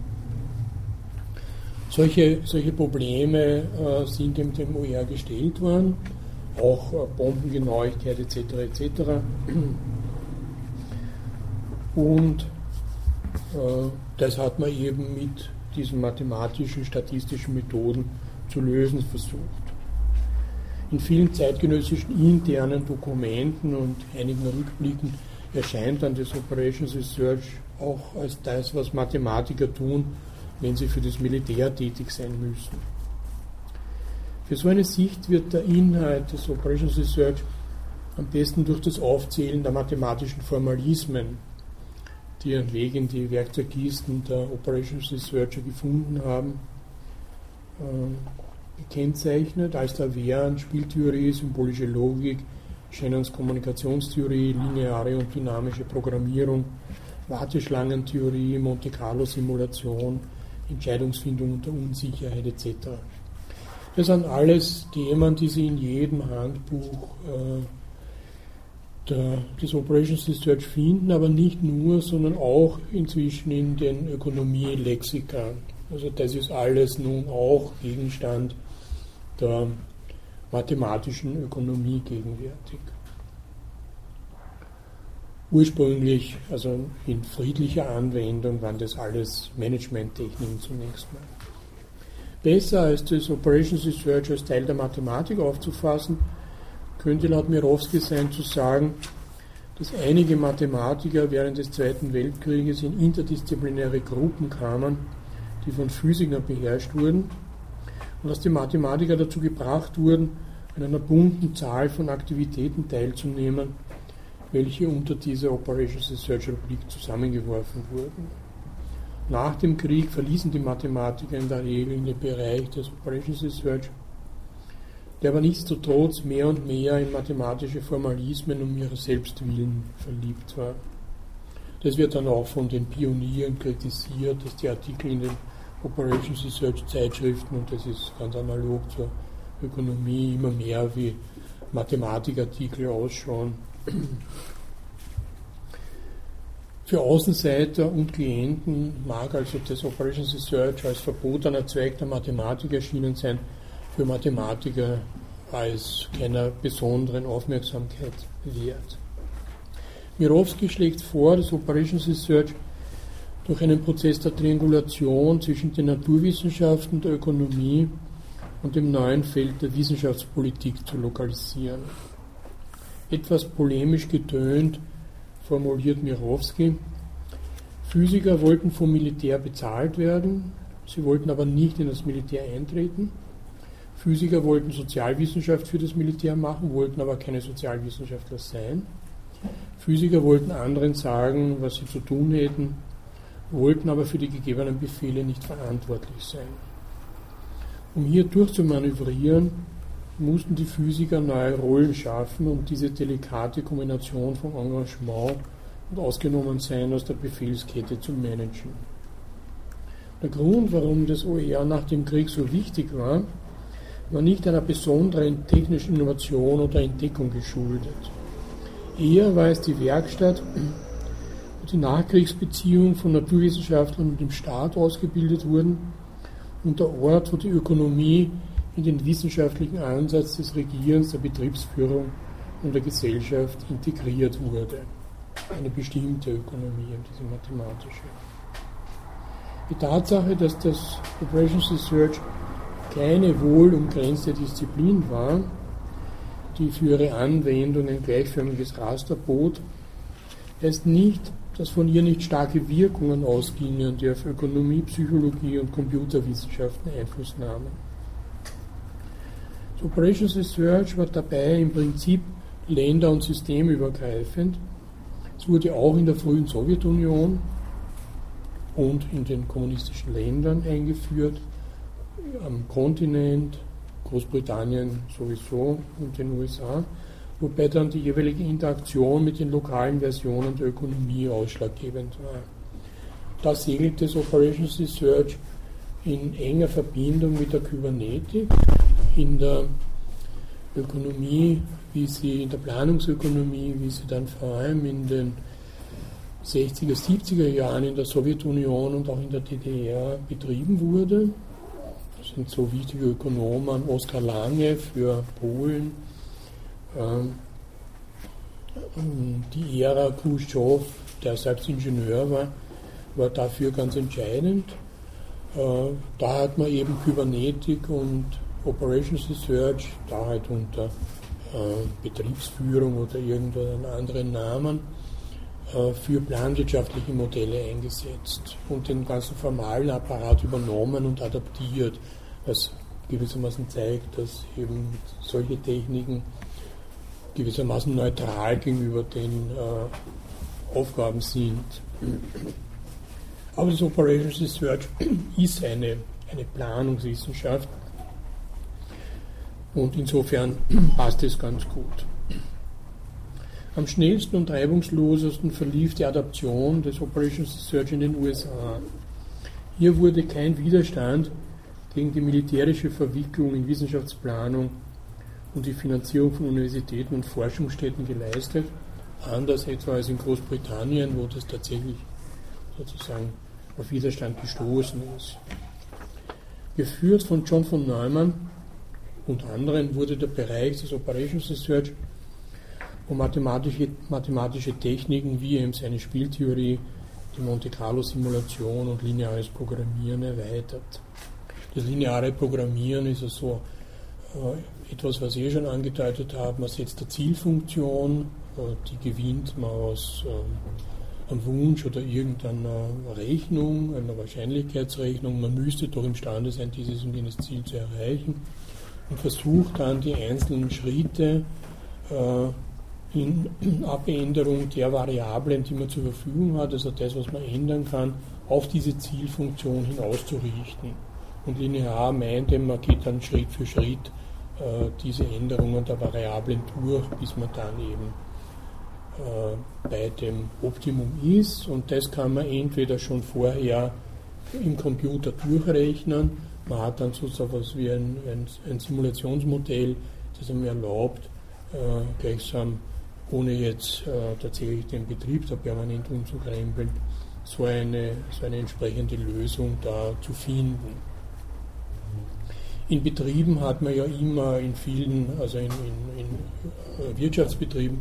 Solche, solche Probleme äh, sind dem, dem OR gestellt worden, auch äh, Bombengenauigkeit etc. etc. Und äh, das hat man eben mit diesen mathematischen, statistischen Methoden zu lösen versucht. In vielen zeitgenössischen internen Dokumenten und einigen Rückblicken erscheint dann das Operations Research auch als das, was Mathematiker tun, wenn sie für das Militär tätig sein müssen. Für so eine Sicht wird der Inhalt des Operations Research am besten durch das Aufzählen der mathematischen Formalismen die ihren Weg in die Werkzeugkisten der Operations Researcher gefunden haben, äh, gekennzeichnet, als da wären Spieltheorie, symbolische Logik, Shannons Kommunikationstheorie, lineare und dynamische Programmierung, Warteschlangentheorie, Monte Carlo Simulation, Entscheidungsfindung unter Unsicherheit etc. Das sind alles Themen, die Sie in jedem Handbuch äh, der, des Operations Research finden, aber nicht nur, sondern auch inzwischen in den Ökonomie-Lexika. Also das ist alles nun auch Gegenstand der mathematischen Ökonomie gegenwärtig. Ursprünglich, also in friedlicher Anwendung, waren das alles Managementtechniken zunächst mal. Besser als das Operations Research als Teil der Mathematik aufzufassen, könnte laut Mirowski sein zu sagen, dass einige Mathematiker während des Zweiten Weltkrieges in interdisziplinäre Gruppen kamen, die von Physikern beherrscht wurden und dass die Mathematiker dazu gebracht wurden, an einer bunten Zahl von Aktivitäten teilzunehmen, welche unter dieser Operations Research Rubrik zusammengeworfen wurden. Nach dem Krieg verließen die Mathematiker in der Regel den Bereich des Operations Research der aber nichtsdestotrotz mehr und mehr in mathematische Formalismen um ihrer Selbstwillen verliebt war. Das wird dann auch von den Pionieren kritisiert, dass die Artikel in den Operations Research Zeitschriften, und das ist ganz analog zur Ökonomie, immer mehr wie Mathematikartikel ausschauen. Für Außenseiter und Klienten mag also das Operations Research als verbotener Zweig der Mathematik erschienen sein, für Mathematiker als keiner besonderen Aufmerksamkeit wert. Mirowski schlägt vor, dass Operations Research durch einen Prozess der Triangulation zwischen den Naturwissenschaften, der Ökonomie und dem neuen Feld der Wissenschaftspolitik zu lokalisieren. Etwas polemisch getönt formuliert Mirowski, Physiker wollten vom Militär bezahlt werden, sie wollten aber nicht in das Militär eintreten Physiker wollten Sozialwissenschaft für das Militär machen, wollten aber keine Sozialwissenschaftler sein. Physiker wollten anderen sagen, was sie zu tun hätten, wollten aber für die gegebenen Befehle nicht verantwortlich sein. Um hier durchzumanövrieren, mussten die Physiker neue Rollen schaffen und diese delikate Kombination von Engagement und ausgenommen sein aus der Befehlskette zu managen. Der Grund, warum das OER nach dem Krieg so wichtig war, war nicht einer besonderen technischen Innovation oder Entdeckung geschuldet. Eher war es die Werkstatt, wo die Nachkriegsbeziehungen von Naturwissenschaftlern und dem Staat ausgebildet wurden und der Ort, wo die Ökonomie in den wissenschaftlichen Ansatz des Regierens, der Betriebsführung und der Gesellschaft integriert wurde. Eine bestimmte Ökonomie, diese mathematische. Die Tatsache, dass das Operations Research keine wohl umgrenzte Disziplin war, die für ihre Anwendung ein gleichförmiges Raster bot, heißt nicht, dass von ihr nicht starke Wirkungen ausgingen, die auf Ökonomie, Psychologie und Computerwissenschaften Einfluss nahmen. Operations Research war dabei im Prinzip länder- und systemübergreifend. Es wurde auch in der frühen Sowjetunion und in den kommunistischen Ländern eingeführt, am Kontinent, Großbritannien sowieso und den USA, wobei dann die jeweilige Interaktion mit den lokalen Versionen der Ökonomie ausschlaggebend war. Da segelt das Operations Research in enger Verbindung mit der Kybernetik, in der Ökonomie, wie sie in der Planungsökonomie, wie sie dann vor allem in den 60er, 70er Jahren in der Sowjetunion und auch in der DDR betrieben wurde. Sind so wichtige Ökonomen, Oskar Lange für Polen, ähm, die Ära Khrushchev, der selbst Ingenieur war, war dafür ganz entscheidend. Äh, da hat man eben Kybernetik und Operations Research, da halt unter äh, Betriebsführung oder irgendeinen anderen Namen, für planwirtschaftliche Modelle eingesetzt und den ganzen formalen Apparat übernommen und adaptiert, was gewissermaßen zeigt, dass eben solche Techniken gewissermaßen neutral gegenüber den äh, Aufgaben sind. Aber das Operations Research ist eine, eine Planungswissenschaft und insofern passt es ganz gut. Am schnellsten und reibungslosesten verlief die Adaption des Operations Research in den USA. Hier wurde kein Widerstand gegen die militärische Verwicklung in Wissenschaftsplanung und die Finanzierung von Universitäten und Forschungsstätten geleistet, anders etwa als in Großbritannien, wo das tatsächlich sozusagen auf Widerstand gestoßen ist. Geführt von John von Neumann und anderen wurde der Bereich des Operations Research um mathematische, mathematische Techniken wie eben seine Spieltheorie, die Monte Carlo Simulation und lineares Programmieren erweitert. Das lineare Programmieren ist also äh, etwas, was ich schon angedeutet habe. Man setzt eine Zielfunktion, äh, die gewinnt man aus äh, einem Wunsch oder irgendeiner Rechnung, einer Wahrscheinlichkeitsrechnung. Man müsste doch imstande sein, dieses und jenes Ziel zu erreichen und versucht dann die einzelnen Schritte in Abänderung der Variablen, die man zur Verfügung hat, also das, was man ändern kann, auf diese Zielfunktion hinauszurichten. Und linear meint, man geht dann Schritt für Schritt äh, diese Änderungen der Variablen durch, bis man dann eben äh, bei dem Optimum ist. Und das kann man entweder schon vorher im Computer durchrechnen, man hat dann sozusagen was wie ein, ein, ein Simulationsmodell, das einem erlaubt, äh, gleichsam ohne jetzt äh, tatsächlich den Betrieb da permanent umzukrempeln, so eine, so eine entsprechende Lösung da zu finden. In Betrieben hat man ja immer in vielen, also in, in, in äh, Wirtschaftsbetrieben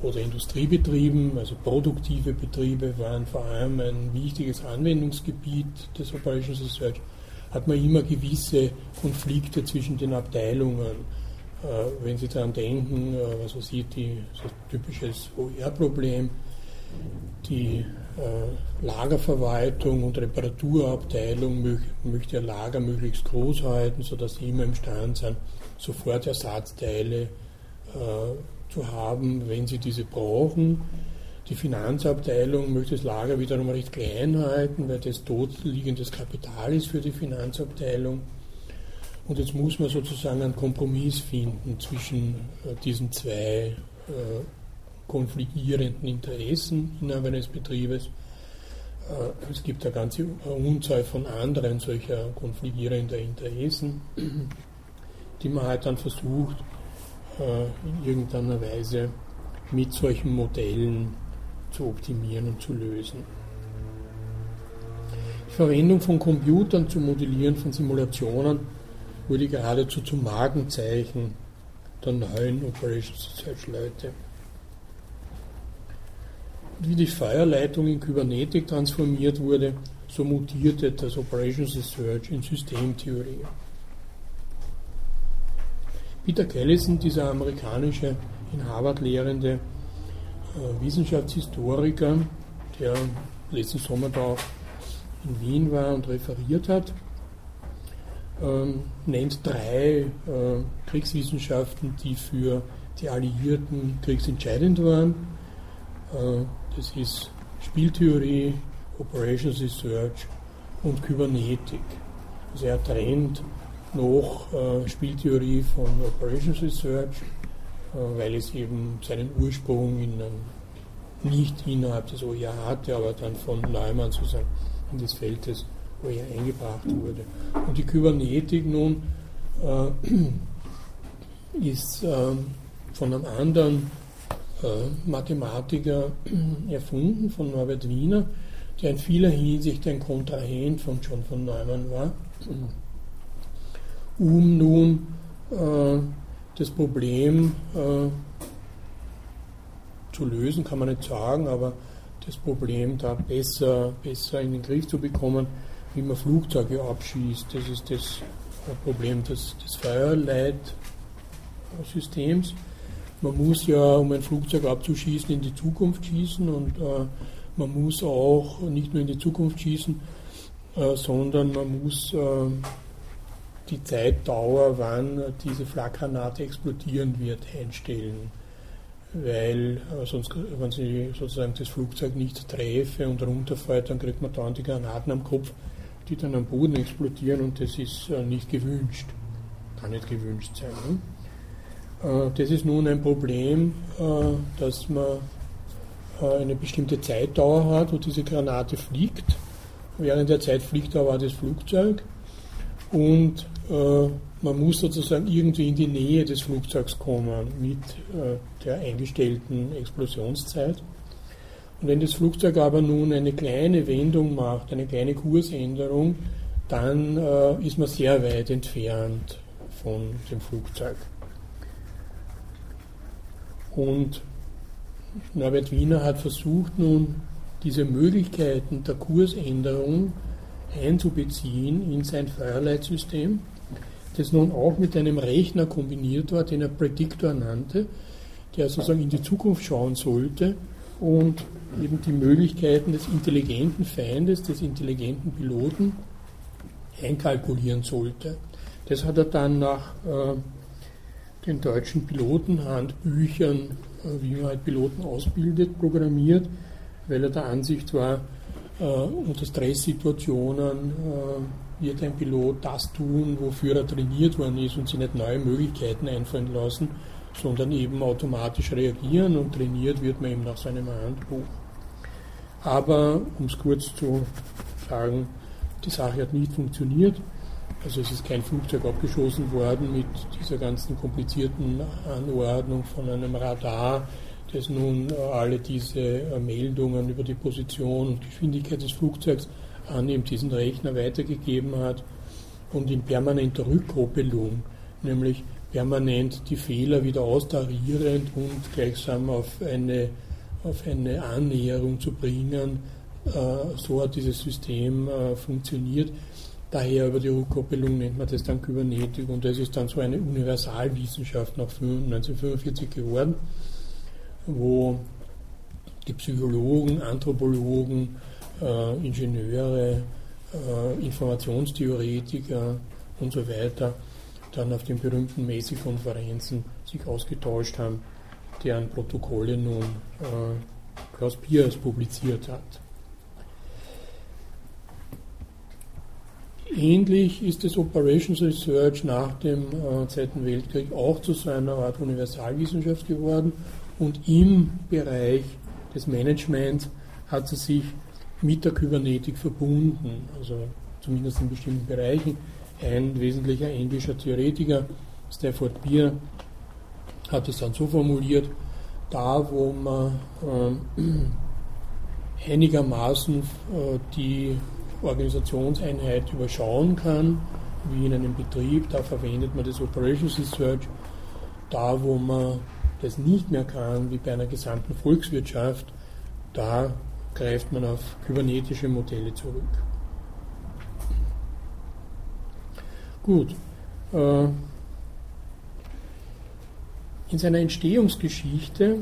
oder Industriebetrieben, also produktive Betriebe waren vor allem ein wichtiges Anwendungsgebiet des Operations Research, hat man immer gewisse Konflikte zwischen den Abteilungen wenn Sie daran denken, äh, was weiß ich, die, so typisches OER-Problem, die äh, Lagerverwaltung und Reparaturabteilung möch, möchte ihr Lager möglichst groß halten, sodass sie immer imstande sind, sofort Ersatzteile äh, zu haben, wenn sie diese brauchen. Die Finanzabteilung möchte das Lager wiederum recht klein halten, weil das dort liegendes Kapital ist für die Finanzabteilung. Und jetzt muss man sozusagen einen Kompromiss finden zwischen äh, diesen zwei äh, konfligierenden Interessen innerhalb eines Betriebes. Äh, es gibt eine ganze Unzahl von anderen solcher konfligierender Interessen, die man halt dann versucht, in irgendeiner Weise mit solchen Modellen zu optimieren und zu lösen. Die Verwendung von Computern zum Modellieren von Simulationen wurde geradezu zum Markenzeichen der neuen Operations Research Leute. Wie die Feuerleitung in Kybernetik transformiert wurde, so mutierte das Operations Research in Systemtheorie. Peter Callison, dieser amerikanische in Harvard lehrende äh, Wissenschaftshistoriker, der letzten Sommer da in Wien war und referiert hat, ähm, nennt drei äh, Kriegswissenschaften, die für die Alliierten kriegsentscheidend waren. Äh, das ist Spieltheorie, Operations Research und Kybernetik. Also er trennt noch äh, Spieltheorie von Operations Research, äh, weil es eben seinen Ursprung in einem, nicht innerhalb des OER hatte, aber dann von Neumann sozusagen in das Feld des OER eingebracht wurde. Und die Kybernetik nun äh, ist äh, von einem anderen äh, Mathematiker erfunden, von Norbert Wiener, der in vieler Hinsicht ein Kontrahent von John von Neumann war, um nun äh, das Problem äh, zu lösen, kann man nicht sagen, aber das Problem da besser, besser in den Griff zu bekommen, wie man Flugzeuge abschießt. Das ist das Problem des, des Feuerleitsystems. Man muss ja, um ein Flugzeug abzuschießen, in die Zukunft schießen und äh, man muss auch nicht nur in die Zukunft schießen, äh, sondern man muss äh, die Zeitdauer, wann diese Flakgranate explodieren wird, einstellen. Weil äh, sonst, wenn sie sozusagen das Flugzeug nicht treffe und runterfällt, dann kriegt man dann die Granaten am Kopf, die dann am Boden explodieren und das ist äh, nicht gewünscht. Kann nicht gewünscht sein. Ne? Äh, das ist nun ein Problem, dass man eine bestimmte Zeitdauer hat, wo diese Granate fliegt. Während der Zeit fliegt aber das Flugzeug und äh, man muss sozusagen irgendwie in die Nähe des Flugzeugs kommen mit äh, der eingestellten Explosionszeit. Wenn das Flugzeug aber nun eine kleine Wendung macht, eine kleine Kursänderung, dann äh, ist man sehr weit entfernt von dem Flugzeug. Und Norbert Wiener hat versucht nun diese Möglichkeiten der Kursänderung einzubeziehen in sein Feuerleitsystem, das nun auch mit einem Rechner kombiniert war, den er Predictor nannte, der sozusagen in die Zukunft schauen sollte und eben die Möglichkeiten des intelligenten Feindes, des intelligenten Piloten einkalkulieren sollte. Das hat er dann nach äh, den deutschen Pilotenhandbüchern wie man halt Piloten ausbildet, programmiert, weil er der Ansicht war, äh, unter Stresssituationen äh, wird ein Pilot das tun, wofür er trainiert worden ist und sich nicht neue Möglichkeiten einfallen lassen, sondern eben automatisch reagieren und trainiert wird man eben nach seinem Handbuch. Aber, um es kurz zu sagen, die Sache hat nicht funktioniert. Also es ist kein Flugzeug abgeschossen worden mit dieser ganzen komplizierten Anordnung von einem Radar, das nun alle diese äh, Meldungen über die Position und Geschwindigkeit des Flugzeugs an eben diesen Rechner weitergegeben hat und in permanenter Rückkoppelung, nämlich permanent die Fehler wieder austarierend und gleichsam auf eine, auf eine Annäherung zu bringen. Äh, so hat dieses System funktioniert Daher über die Rückkoppelung nennt man das dann Kybernetik und das ist dann so eine Universalwissenschaft nach 1945 geworden, wo die Psychologen, Anthropologen, äh, Ingenieure, äh, Informationstheoretiker und so weiter dann auf den berühmten Messi-Konferenzen sich ausgetauscht haben, deren Protokolle nun äh, Klaus Piers publiziert hat. Ähnlich ist das Operations Research nach dem äh, Zweiten Weltkrieg auch zu so einer Art Universalwissenschaft geworden und im Bereich des Managements hat sie sich mit der Kybernetik verbunden, also zumindest in bestimmten Bereichen. Ein wesentlicher englischer Theoretiker, Stafford Beer, hat es dann so formuliert, da wo man äh, einigermaßen äh, die Organisationseinheit überschauen kann, wie in einem Betrieb, da verwendet man das Operations Research, da wo man das nicht mehr kann, wie bei einer gesamten Volkswirtschaft, da greift man auf kybernetische Modelle zurück. Gut. Äh, in seiner Entstehungsgeschichte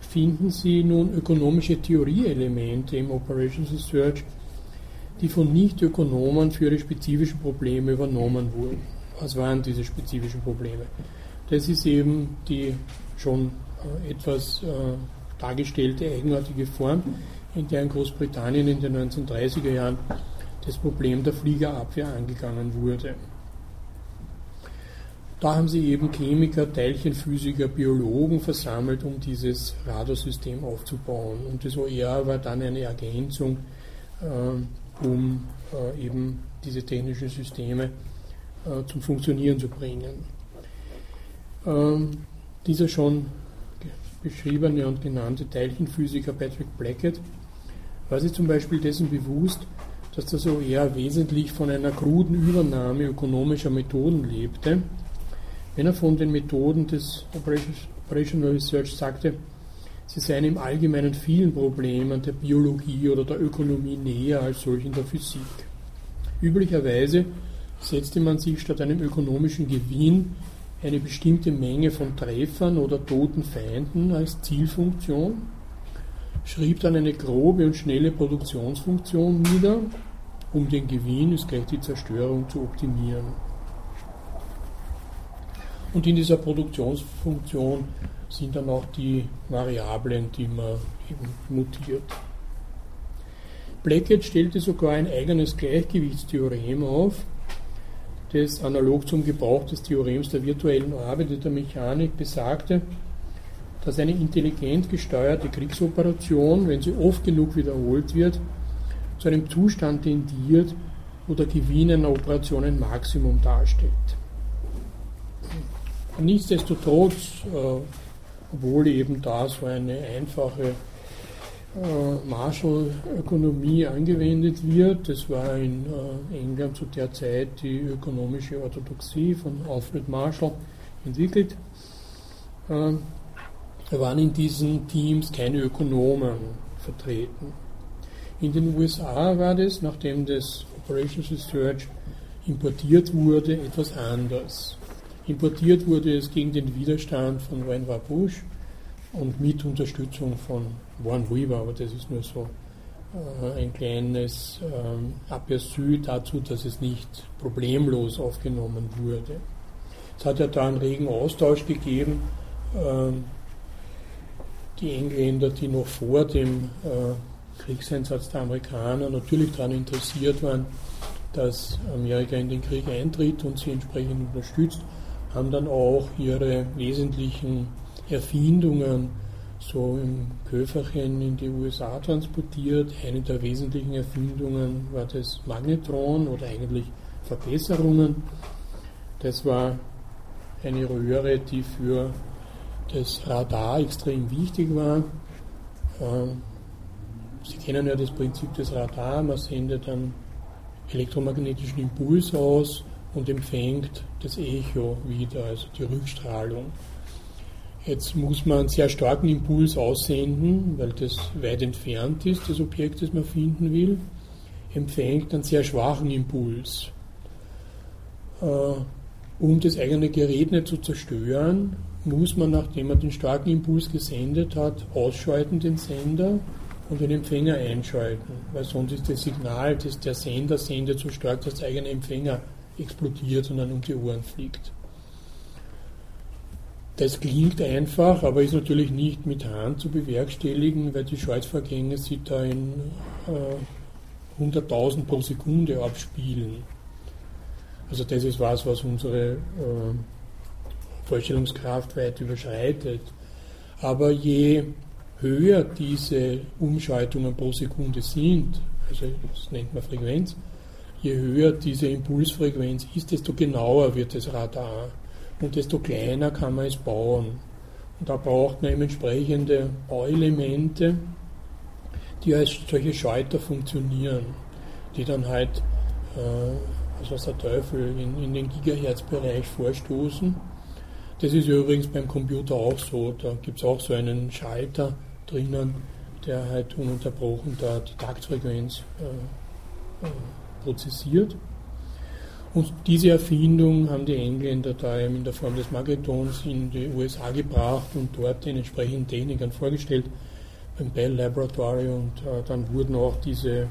finden Sie nun ökonomische Theorieelemente im Operations Research, die von Nicht-Ökonomen für ihre spezifischen Probleme übernommen wurden. Was waren diese spezifischen Probleme? Das ist eben die schon äh, etwas äh, dargestellte eigenartige Form, in der in Großbritannien in den 1930er Jahren das Problem der Fliegerabwehr angegangen wurde. Da haben sie eben Chemiker, Teilchenphysiker, Biologen versammelt, um dieses Radarsystem aufzubauen. Und das OER war dann eine Ergänzung, äh, um äh, eben diese technischen Systeme äh, zum Funktionieren zu bringen. Ähm, dieser schon beschriebene und genannte Teilchenphysiker Patrick Blackett war sich zum Beispiel dessen bewusst, dass das OER wesentlich von einer kruden Übernahme ökonomischer Methoden lebte. Wenn er von den Methoden des Operational Research sagte, sie seien im Allgemeinen vielen Problemen der Biologie oder der Ökonomie näher als solchen der Physik. Üblicherweise setzte man sich statt einem ökonomischen Gewinn eine bestimmte Menge von Treffern oder toten Feinden als Zielfunktion, schrieb dann eine grobe und schnelle Produktionsfunktion nieder, um den Gewinn ist gleich die Zerstörung zu optimieren. Und in dieser Produktionsfunktion sind dann auch die Variablen, die man eben mutiert. Blackett stellte sogar ein eigenes Gleichgewichtstheorem auf, das analog zum Gebrauch des Theorems der virtuellen Arbeit der Mechanik besagte, dass eine intelligent gesteuerte Kriegsoperation, wenn sie oft genug wiederholt wird, zu einem Zustand tendiert, wo der Gewinn einer Operation ein Maximum darstellt. Nichtsdestotrotz, äh, obwohl eben da so eine einfache äh, Marshall-Ökonomie angewendet wird. Das war in äh, England zu der Zeit die ökonomische Orthodoxie von Alfred Marshall entwickelt. Äh, waren in diesen Teams keine Ökonomen vertreten. In den USA war das, nachdem das Operations Research importiert wurde, etwas anders. Importiert wurde es gegen den Widerstand von Vannevar Bush und mit Unterstützung von Warren Weaver, aber das ist nur so äh, ein kleines ähm, Aperçu dazu, dass es nicht problemlos aufgenommen wurde. Es hat ja da einen regen Austausch gegeben. Ähm, die Engländer, die noch vor dem äh, Kriegseinsatz der Amerikaner natürlich daran interessiert waren, dass Amerika in den Krieg eintritt und sie entsprechend unterstützt, haben dann auch ihre wesentlichen Erfindungen so im Köfferchen in die USA transportiert. Eine der wesentlichen Erfindungen war das Magnetron oder eigentlich Verbesserungen. Das war eine Röhre, die für das Radar extrem wichtig war. Ähm, Sie kennen ja das Prinzip des Radar, man sendet einen elektromagnetischen Impuls aus und empfängt das Echo wieder, also die Rückstrahlung. Jetzt muss man einen sehr starken Impuls aussenden, weil das weit entfernt ist, das Objekt, das man finden will, empfängt einen sehr schwachen Impuls. Äh, um das eigene Gerät nicht zu zerstören, muss man, nachdem man den starken Impuls gesendet hat, ausschalten den Sender und den Empfänger einschalten, weil sonst ist das Signal, das der Sender sendet, so stark, dass der eigene Empfänger explodiert und dann um die Ohren fliegt. Das klingt einfach, aber ist natürlich nicht mit Hand zu bewerkstelligen, weil die Schaltvorgänge sich da in äh, 100.000 pro Sekunde abspielen. Also das ist was, was unsere äh, Vorstellungskraft weit überschreitet. Aber je höher diese Umschaltungen pro Sekunde sind, also das nennt man Frequenz, je höher diese Impulsfrequenz ist, desto genauer wird das Radar und desto kleiner kann man es bauen. Und da braucht man eben entsprechende Bauelemente, die als solche Schalter funktionieren, die dann halt, äh, also was der Teufel, in, in den Gigahertz-Bereich vorstoßen. Das ist übrigens beim Computer auch so. Da gibt es auch so einen Schalter drinnen, der halt ununterbrochen da die Taktfrequenz äh, äh, prozessiert. Und diese Erfindung haben die Engländer da eben in der Form des Magnetons in die USA gebracht und dort den entsprechenden Technikern vorgestellt, beim Bell Laboratory. Und äh, dann wurden auch diese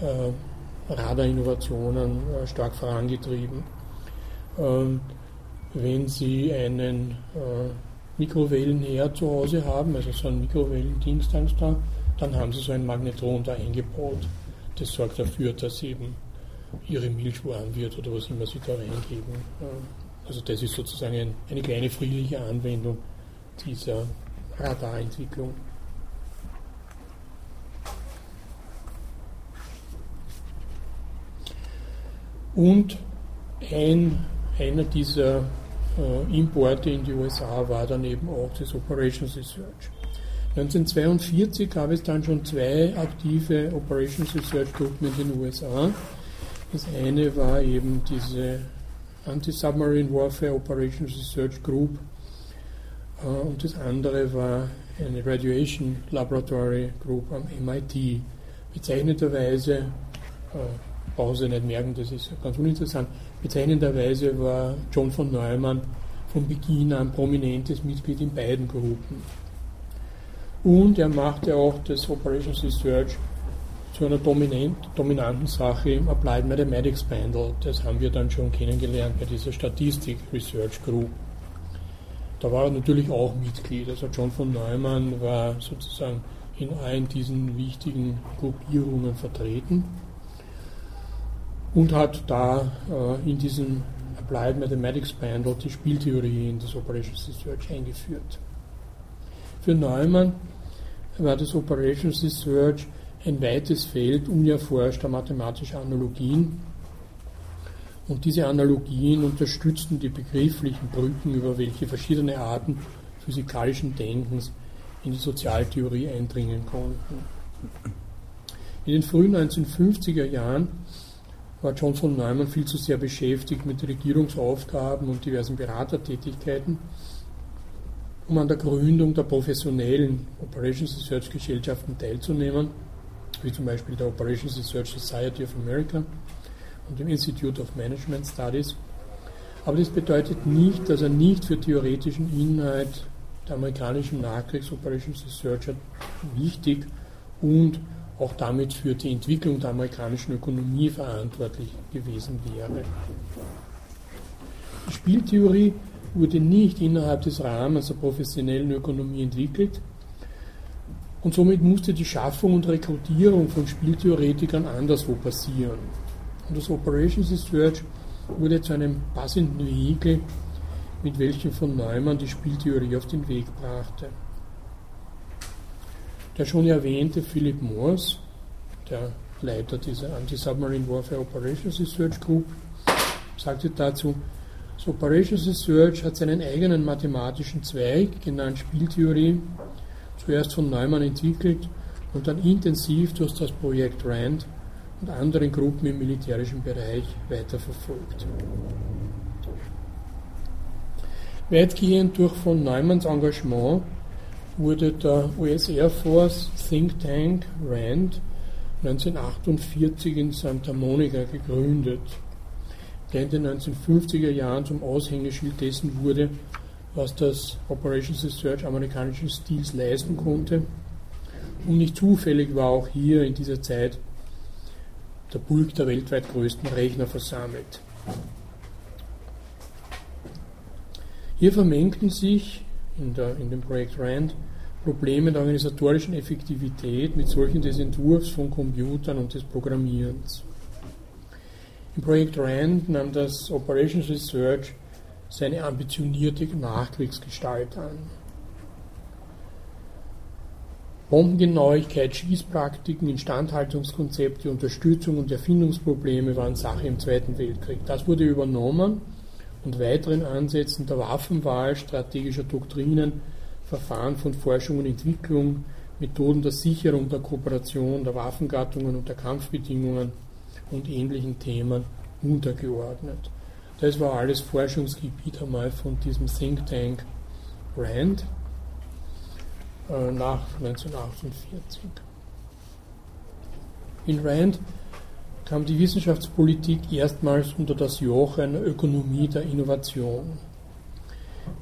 äh, Radarinnovationen äh, stark vorangetrieben. Ähm, wenn Sie einen äh, Mikrowellenherd zu Hause haben, also so ein Mikrowellendienstanz da, dann haben Sie so ein Magnetron da eingebaut. Das sorgt dafür, dass eben ihre Milch warm wird oder was immer sie da reingeben. Also das ist sozusagen ein, eine kleine friedliche Anwendung dieser Radarentwicklung. Und ein, einer dieser äh, Importe in die USA war dann eben auch das Operations Research. 1942 gab es dann schon zwei aktive Operations Research Gruppen in den USA. Das eine war eben diese Anti-Submarine Warfare Operations Research Group äh, und das andere war eine Radiation Laboratory Group am MIT. Bezeichnenderweise, äh, brauchen Sie nicht merken, das ist ganz uninteressant, bezeichnenderweise war John von Neumann von Beginn an prominentes Mitglied in beiden Gruppen. Und er machte auch das Operations Research zu einer dominanten Sache im Applied Mathematics Bundle. Das haben wir dann schon kennengelernt bei dieser Statistik Research Group. Da war er natürlich auch Mitglied. Also John von Neumann war sozusagen in allen diesen wichtigen Gruppierungen vertreten und hat da äh, in diesem Applied Mathematics Bundle die Spieltheorie in das Operations Research eingeführt. Für Neumann war das Operations Research ein weites Feld unerforschter mathematischer Analogien. Und diese Analogien unterstützten die begrifflichen Brücken, über welche verschiedene Arten physikalischen Denkens in die Sozialtheorie eindringen konnten. In den frühen 1950er Jahren war John von Neumann viel zu sehr beschäftigt mit Regierungsaufgaben und diversen Beratertätigkeiten, um an der Gründung der professionellen Operations Research Gesellschaften teilzunehmen wie zum Beispiel der Operations Research Society of America und dem Institute of Management Studies. Aber das bedeutet nicht, dass er nicht für theoretischen Inhalt der amerikanischen Nachkriegs-Operations Researcher wichtig und auch damit für die Entwicklung der amerikanischen Ökonomie verantwortlich gewesen wäre. Die Spieltheorie wurde nicht innerhalb des Rahmens der professionellen Ökonomie entwickelt, und somit musste die Schaffung und Rekrutierung von Spieltheoretikern anderswo passieren. Und das Operations Research wurde zu einem passenden Vehikel, mit welchem von Neumann die Spieltheorie auf den Weg brachte. Der schon erwähnte Philip Morse, der Leiter dieser Anti-Submarine Warfare Operations Research Group, sagte dazu, das Operations Research hat seinen eigenen mathematischen Zweig, genannt Spieltheorie, zuerst von Neumann entwickelt und dann intensiv durch das Projekt RAND und anderen Gruppen im militärischen Bereich weiterverfolgt. Weitgehend durch von Neumanns Engagement wurde der US Air Force Think Tank RAND 1948 in Santa Monica gegründet, der in den 1950er Jahren zum Aushängeschild dessen wurde, was das Operations Research amerikanischen Stils leisten konnte. Und nicht zufällig war auch hier in dieser Zeit der Pulk der weltweit größten Rechner versammelt. Hier vermengten sich in, der, in dem Projekt RAND Probleme der organisatorischen Effektivität mit solchen des Entwurfs von Computern und des Programmierens. Im Projekt RAND nahm das Operations Research seine ambitionierte Nachkriegsgestalt an. Bombengenauigkeit, Schießpraktiken, Instandhaltungskonzepte, Unterstützung und Erfindungsprobleme waren Sache im Zweiten Weltkrieg. Das wurde übernommen und weiteren Ansätzen der Waffenwahl, strategischer Doktrinen, Verfahren von Forschung und Entwicklung, Methoden der Sicherung der Kooperation, der Waffengattungen und der Kampfbedingungen und ähnlichen Themen untergeordnet. Das war alles Forschungsgebiet einmal von diesem Think Tank RAND äh, nach 1948. In RAND kam die Wissenschaftspolitik erstmals unter das Joch einer Ökonomie der Innovation.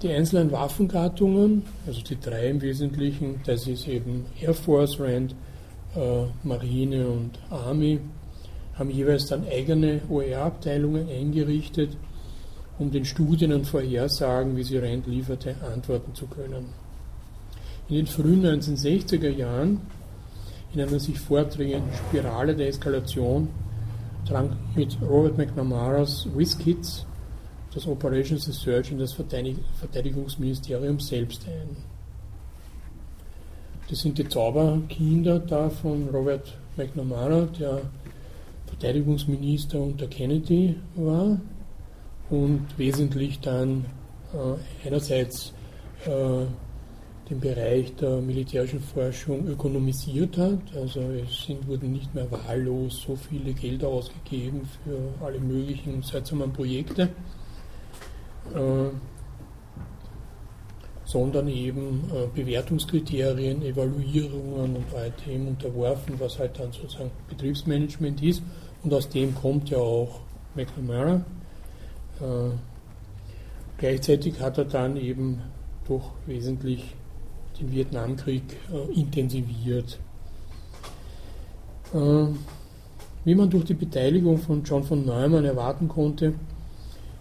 Die einzelnen Waffengattungen, also die drei im Wesentlichen, das ist eben Air Force, Rand, äh, Marine und Army, haben jeweils dann eigene OER-Abteilungen eingerichtet, um den Studien und Vorhersagen, wie sie Rand lieferte, antworten zu können. In den frühen 1960er Jahren, in einer sich fortdrehenden Spirale der Eskalation, drang mit Robert McNamara's WizKids das Operations Research in das Verteidigungsministerium selbst ein. Das sind die Zauberkinder da von Robert McNamara, der Verteidigungsminister unter Kennedy war und wesentlich dann äh, einerseits äh, den Bereich der militärischen Forschung ökonomisiert hat. Also es sind, wurden nicht mehr wahllos so viele Gelder ausgegeben für alle möglichen seltsamen Projekte, äh, sondern eben äh, Bewertungskriterien, Evaluierungen und all dem unterworfen, was halt dann sozusagen Betriebsmanagement ist. Und aus dem kommt ja auch McNamara. Äh, gleichzeitig hat er dann eben doch wesentlich den Vietnamkrieg äh, intensiviert. Äh, wie man durch die Beteiligung von John von Neumann erwarten konnte,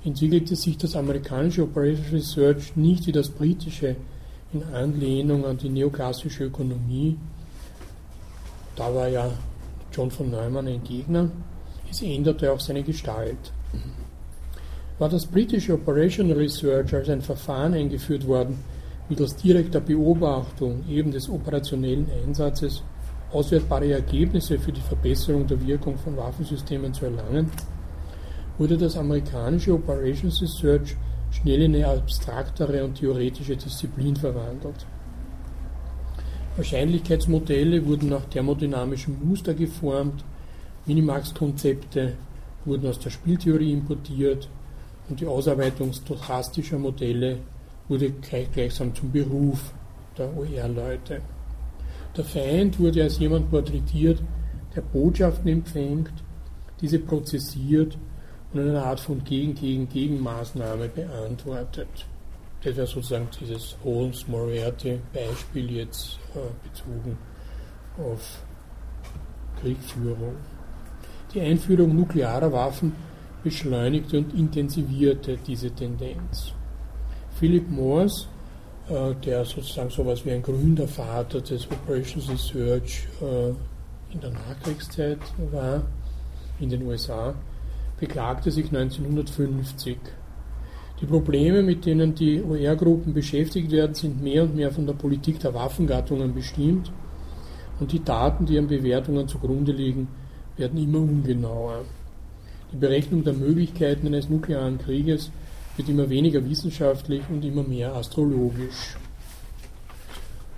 entwickelte sich das amerikanische Operation Research nicht wie das britische in Anlehnung an die neoklassische Ökonomie. Da war ja John von Neumann ein Gegner. Es änderte auch seine Gestalt. War das britische Operational Research als ein Verfahren eingeführt worden, mittels direkter Beobachtung eben des operationellen Einsatzes auswertbare Ergebnisse für die Verbesserung der Wirkung von Waffensystemen zu erlangen, wurde das amerikanische Operations Research schnell in eine abstraktere und theoretische Disziplin verwandelt. Wahrscheinlichkeitsmodelle wurden nach thermodynamischem Muster geformt, Minimax-Konzepte wurden aus der Spieltheorie importiert und die Ausarbeitung stochastischer Modelle wurde gleichsam zum Beruf der OER-Leute. Der Feind wurde als jemand porträtiert, der Botschaften empfängt, diese prozessiert und eine Art von Gegen-Gegen-Gegenmaßnahme beantwortet. Das wäre sozusagen dieses Holmes-Moriarty-Beispiel jetzt äh, bezogen auf Kriegführung. Die Einführung nuklearer Waffen beschleunigte und intensivierte diese Tendenz. Philip Morse, äh, der sozusagen so etwas wie ein Gründervater des Operations Research äh, in der Nachkriegszeit war, in den USA, beklagte sich 1950. Die Probleme, mit denen die OR-Gruppen beschäftigt werden, sind mehr und mehr von der Politik der Waffengattungen bestimmt und die Daten, die ihren Bewertungen zugrunde liegen, werden immer ungenauer. Die Berechnung der Möglichkeiten eines nuklearen Krieges wird immer weniger wissenschaftlich und immer mehr astrologisch.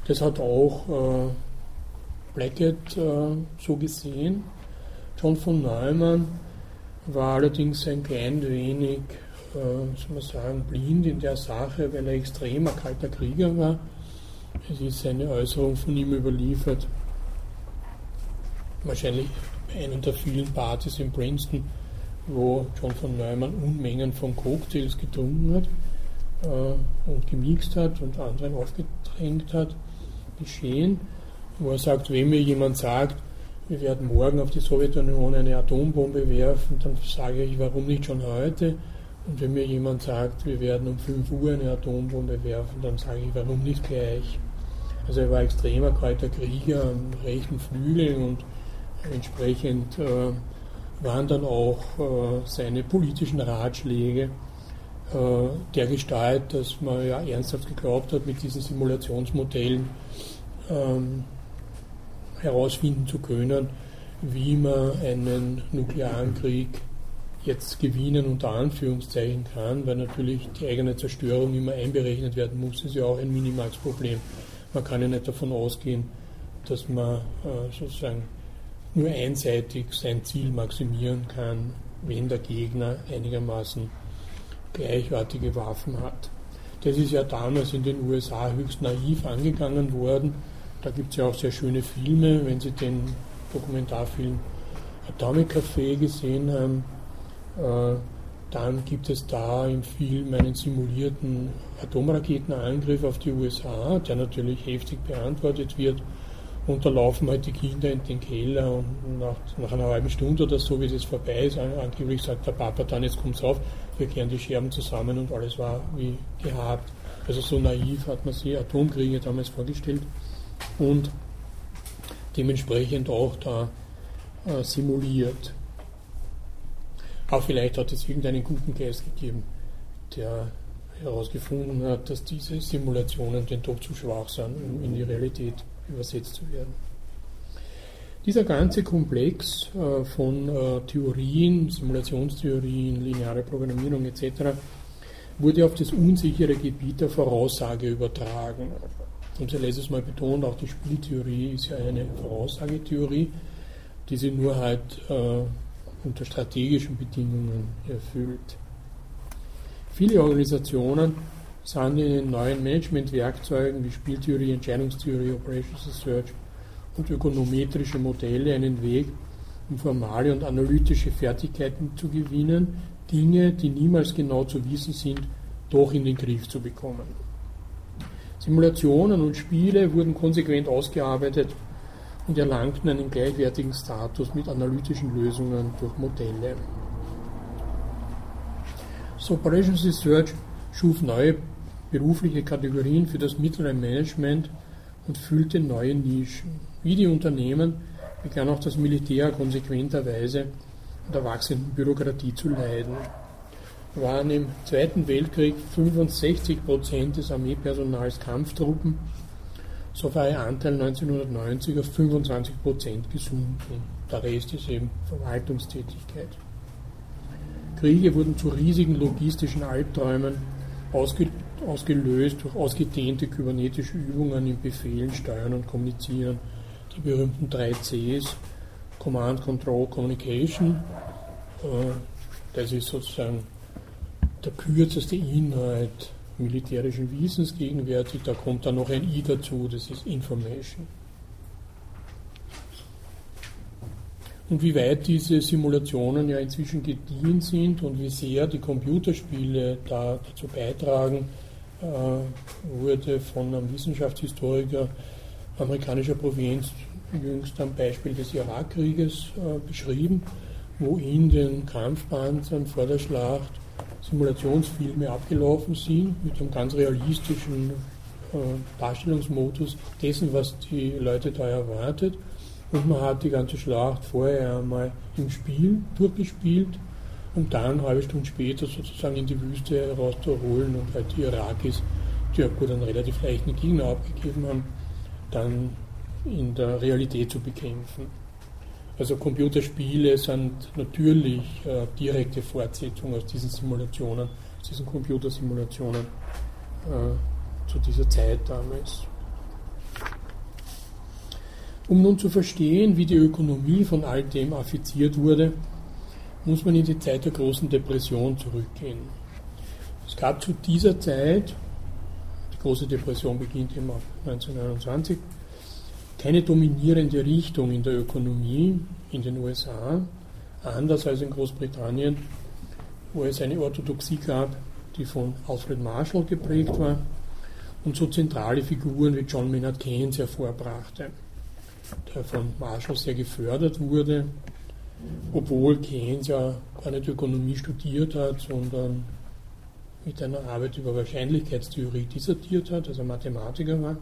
Das hat auch äh, Blackett äh, so gesehen. John von Neumann war allerdings ein klein wenig, äh, soll man sagen, blind in der Sache, weil er extremer kalter Krieger war. Es ist eine Äußerung von ihm überliefert, wahrscheinlich bei einer der vielen Partys in Princeton, wo John von Neumann Unmengen von Cocktails getrunken hat äh, und gemixt hat und anderen aufgedrängt hat, geschehen, wo er sagt, wenn mir jemand sagt, wir werden morgen auf die Sowjetunion eine Atombombe werfen, dann sage ich, warum nicht schon heute? Und wenn mir jemand sagt, wir werden um 5 Uhr eine Atombombe werfen, dann sage ich, warum nicht gleich? Also er war extremer kalter Krieger am rechten Flügel und entsprechend äh, waren dann auch äh, seine politischen Ratschläge äh, der Gestalt, dass man ja ernsthaft geglaubt hat, mit diesen Simulationsmodellen ähm, herausfinden zu können, wie man einen nuklearen Krieg jetzt gewinnen unter Anführungszeichen kann, weil natürlich die eigene Zerstörung immer einberechnet werden muss, ist ja auch ein Minimax-Problem. Man kann ja nicht davon ausgehen, dass man äh, sozusagen nur einseitig sein Ziel maximieren kann, wenn der Gegner einigermaßen gleichartige Waffen hat. Das ist ja damals in den USA höchst naiv angegangen worden. Da gibt es ja auch sehr schöne Filme, wenn Sie den Dokumentarfilm Atomic Café gesehen haben, äh, dann gibt es da im Film einen simulierten Atomraketenangriff auf die USA, der natürlich heftig beantwortet wird. Und da laufen halt die Kinder in den Keller und nach, nach einer halben Stunde oder so, wie es vorbei ist, angeblich sagt der Papa dann, jetzt kommt's auf, wir kehren die Scherben zusammen und alles war wie gehabt. Also so naiv hat man sich Atomkriege damals vorgestellt und dementsprechend auch da äh, simuliert. Auch vielleicht hat es irgendeinen guten Geist gegeben, der herausgefunden hat, dass diese Simulationen denn doch zu schwach sind, um in die Realität übersetzt zu werden. Dieser ganze Komplex äh, von äh, Theorien, Simulationstheorien, lineare Programmierung etc. wurde auf das unsichere Gebiet der Voraussage übertragen. Und Sie letztes Mal betont, auch die Spieltheorie ist ja eine Voraussagetheorie, die sie nur halt äh, unter strategischen Bedingungen erfüllt. Viele Organisationen sind in den neuen Managementwerkzeugen wie Spieltheorie, Entscheidungstheorie, Operations Research und ökonometrische Modelle einen Weg, um formale und analytische Fertigkeiten zu gewinnen, Dinge, die niemals genau zu wissen sind, doch in den Griff zu bekommen. Simulationen und Spiele wurden konsequent ausgearbeitet und erlangten einen gleichwertigen Status mit analytischen Lösungen durch Modelle. So Operations Research schuf neue berufliche Kategorien für das mittlere Management und füllte neue Nischen. Wie die Unternehmen begann auch das Militär konsequenterweise an der wachsenden Bürokratie zu leiden. Waren im Zweiten Weltkrieg 65 Prozent des Armeepersonals Kampftruppen so war ihr Anteil 1990 auf 25 Prozent gesunken. Der Rest ist eben Verwaltungstätigkeit. Kriege wurden zu riesigen logistischen Albträumen ausge, ausgelöst durch ausgedehnte kybernetische Übungen im Befehlen, Steuern und Kommunizieren. Die berühmten drei Cs, Command, Control, Communication. Äh, das ist sozusagen der kürzeste Inhalt militärischen Wissens gegenwärtig. Da kommt dann noch ein I dazu, das ist Information. Und wie weit diese Simulationen ja inzwischen gediehen sind und wie sehr die Computerspiele da dazu beitragen, wurde von einem Wissenschaftshistoriker amerikanischer Provinz jüngst am Beispiel des Irakkrieges äh, beschrieben, wo in den Kampfpanzern vor der Schlacht Simulationsfilme abgelaufen sind, mit einem ganz realistischen äh, Darstellungsmodus dessen, was die Leute da erwartet. Und man hat die ganze Schlacht vorher einmal im Spiel durchgespielt, um dann eine halbe Stunde später sozusagen in die Wüste rauszuholen und halt die Irakis, die ja gut einen relativ leichten Gegner abgegeben haben, dann in der Realität zu bekämpfen. Also Computerspiele sind natürlich äh, direkte Fortsetzungen aus diesen Simulationen, aus diesen Computersimulationen äh, zu dieser Zeit damals. Um nun zu verstehen, wie die Ökonomie von all dem affiziert wurde, muss man in die Zeit der großen Depression zurückgehen. Es gab zu dieser Zeit, die große Depression beginnt immer 1929, keine dominierende Richtung in der Ökonomie in den USA, anders als in Großbritannien, wo es eine Orthodoxie gab, die von Alfred Marshall geprägt war und so zentrale Figuren wie John Maynard Keynes hervorbrachte, der von Marshall sehr gefördert wurde, obwohl Keynes ja gar nicht Ökonomie studiert hat, sondern mit einer Arbeit über Wahrscheinlichkeitstheorie dissertiert hat, also Mathematiker war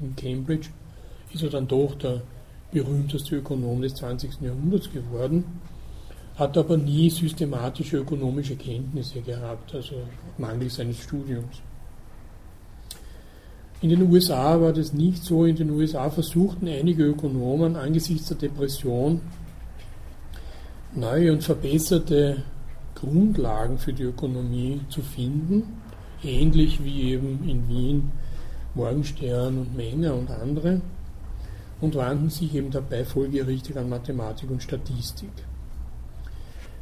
in Cambridge ist er dann doch der berühmteste Ökonom des 20. Jahrhunderts geworden, hat aber nie systematische ökonomische Kenntnisse gehabt, also mangels seines Studiums. In den USA war das nicht so. In den USA versuchten einige Ökonomen angesichts der Depression neue und verbesserte Grundlagen für die Ökonomie zu finden, ähnlich wie eben in Wien Morgenstern und Menger und andere und wandten sich eben dabei folgerichtig an Mathematik und Statistik.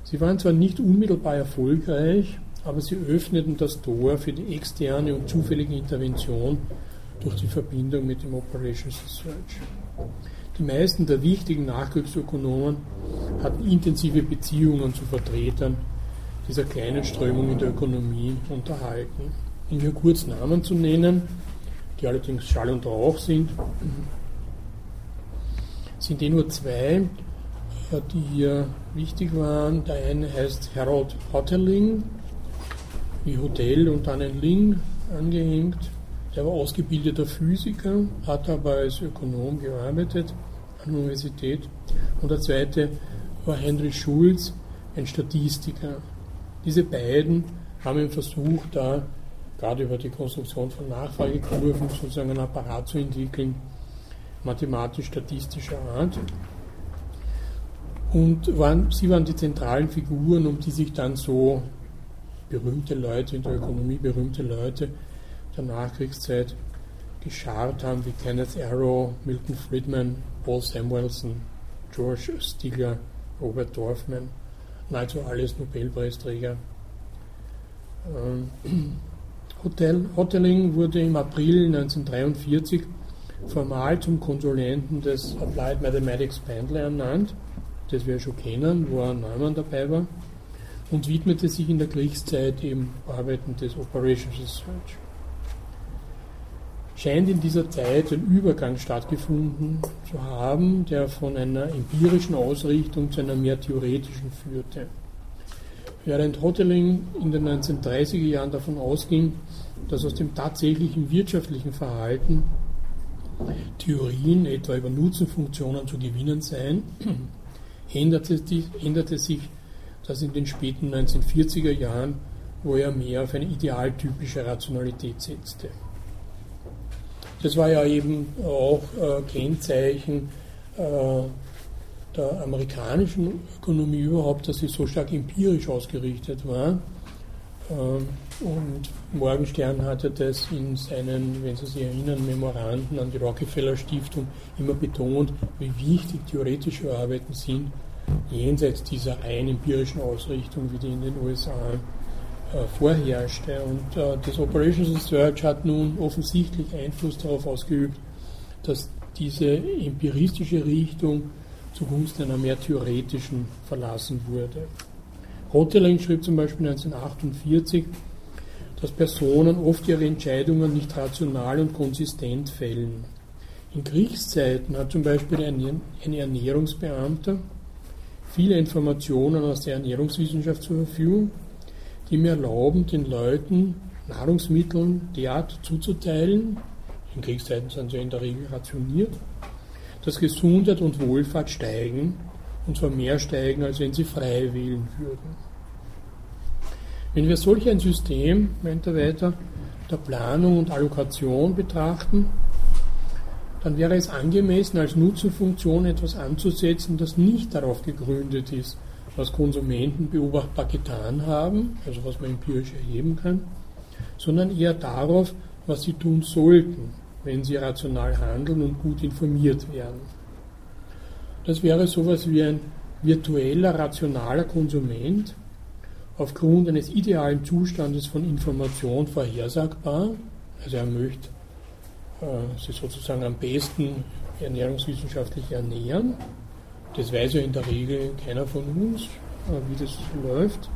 Sie waren zwar nicht unmittelbar erfolgreich, aber sie öffneten das Tor für die externe und zufällige Intervention durch die Verbindung mit dem Operations Research. Die meisten der wichtigen Nachkriegsökonomen hatten intensive Beziehungen zu Vertretern dieser kleinen Strömung in der Ökonomie unterhalten. Um hier kurz Namen zu nennen, die allerdings Schall und Rauch sind, sind eh nur zwei, die hier wichtig waren. Der eine heißt Harold Hotterling, wie Hotel und dann ein Ling angehängt. Der war ausgebildeter Physiker, hat aber als Ökonom gearbeitet an der Universität. Und der zweite war Henry Schulz, ein Statistiker. Diese beiden haben versucht, da gerade über die Konstruktion von Nachfragekurven sozusagen einen Apparat zu entwickeln, mathematisch-statistischer Art. Und waren, sie waren die zentralen Figuren, um die sich dann so berühmte Leute in der Ökonomie, berühmte Leute der Nachkriegszeit geschart haben, wie Kenneth Arrow, Milton Friedman, Paul Samuelson, George Stigler, Robert Dorfman, nahezu alles Nobelpreisträger. Ähm, Hotel, Hoteling wurde im April 1943 formal zum Konsulenten des Applied Mathematics Bandler ernannt, das wir schon kennen, wo ein Neumann dabei war, und widmete sich in der Kriegszeit eben Arbeiten des Operations Research scheint in dieser Zeit ein Übergang stattgefunden zu haben, der von einer empirischen Ausrichtung zu einer mehr theoretischen führte. Während Hoteling in den 1930er Jahren davon ausging, dass aus dem tatsächlichen wirtschaftlichen Verhalten Theorien etwa über Nutzenfunktionen zu gewinnen seien, änderte, änderte sich das in den späten 1940er Jahren, wo er mehr auf eine idealtypische Rationalität setzte. Das war ja eben auch äh, Kennzeichen äh, der amerikanischen Ökonomie überhaupt, dass sie so stark empirisch ausgerichtet war. Ähm, und Morgenstern hatte das in seinen, wenn Sie sich erinnern, Memoranden an die Rockefeller Stiftung immer betont, wie wichtig theoretische Arbeiten sind, jenseits dieser rein empirischen Ausrichtung, wie die in den USA vorherrschte. Und äh, das Operations Research hat nun offensichtlich Einfluss darauf ausgeübt, dass diese empiristische Richtung zugunsten einer mehr theoretischen verlassen wurde. Hoteling schrieb zum Beispiel 1948, dass Personen oft ihre Entscheidungen nicht rational und konsistent fällen. In Kriegszeiten hat zum Beispiel ein Ernährungsbeamter viele Informationen aus der Ernährungswissenschaft zur Verfügung, die mir erlauben, den Leuten Nahrungsmitteln derart zuzuteilen, in Kriegszeiten sind sie in der Regel rationiert, dass Gesundheit und Wohlfahrt steigen, und zwar mehr steigen, als wenn sie frei wählen würden. Wenn wir solch ein System, meint er weiter, der Planung und Allokation betrachten, dann wäre es angemessen, als Nutzenfunktion etwas anzusetzen, das nicht darauf gegründet ist, was Konsumenten beobachtbar getan haben, also was man empirisch erheben kann, sondern eher darauf, was sie tun sollten, wenn sie rational handeln und gut informiert werden. Das wäre sowas wie ein virtueller, rationaler Konsument, aufgrund eines idealen Zustandes von Information vorhersagbar. Also er möchte äh, sich sozusagen am besten ernährungswissenschaftlich ernähren das weiß ja in der Regel keiner von uns, wie das läuft,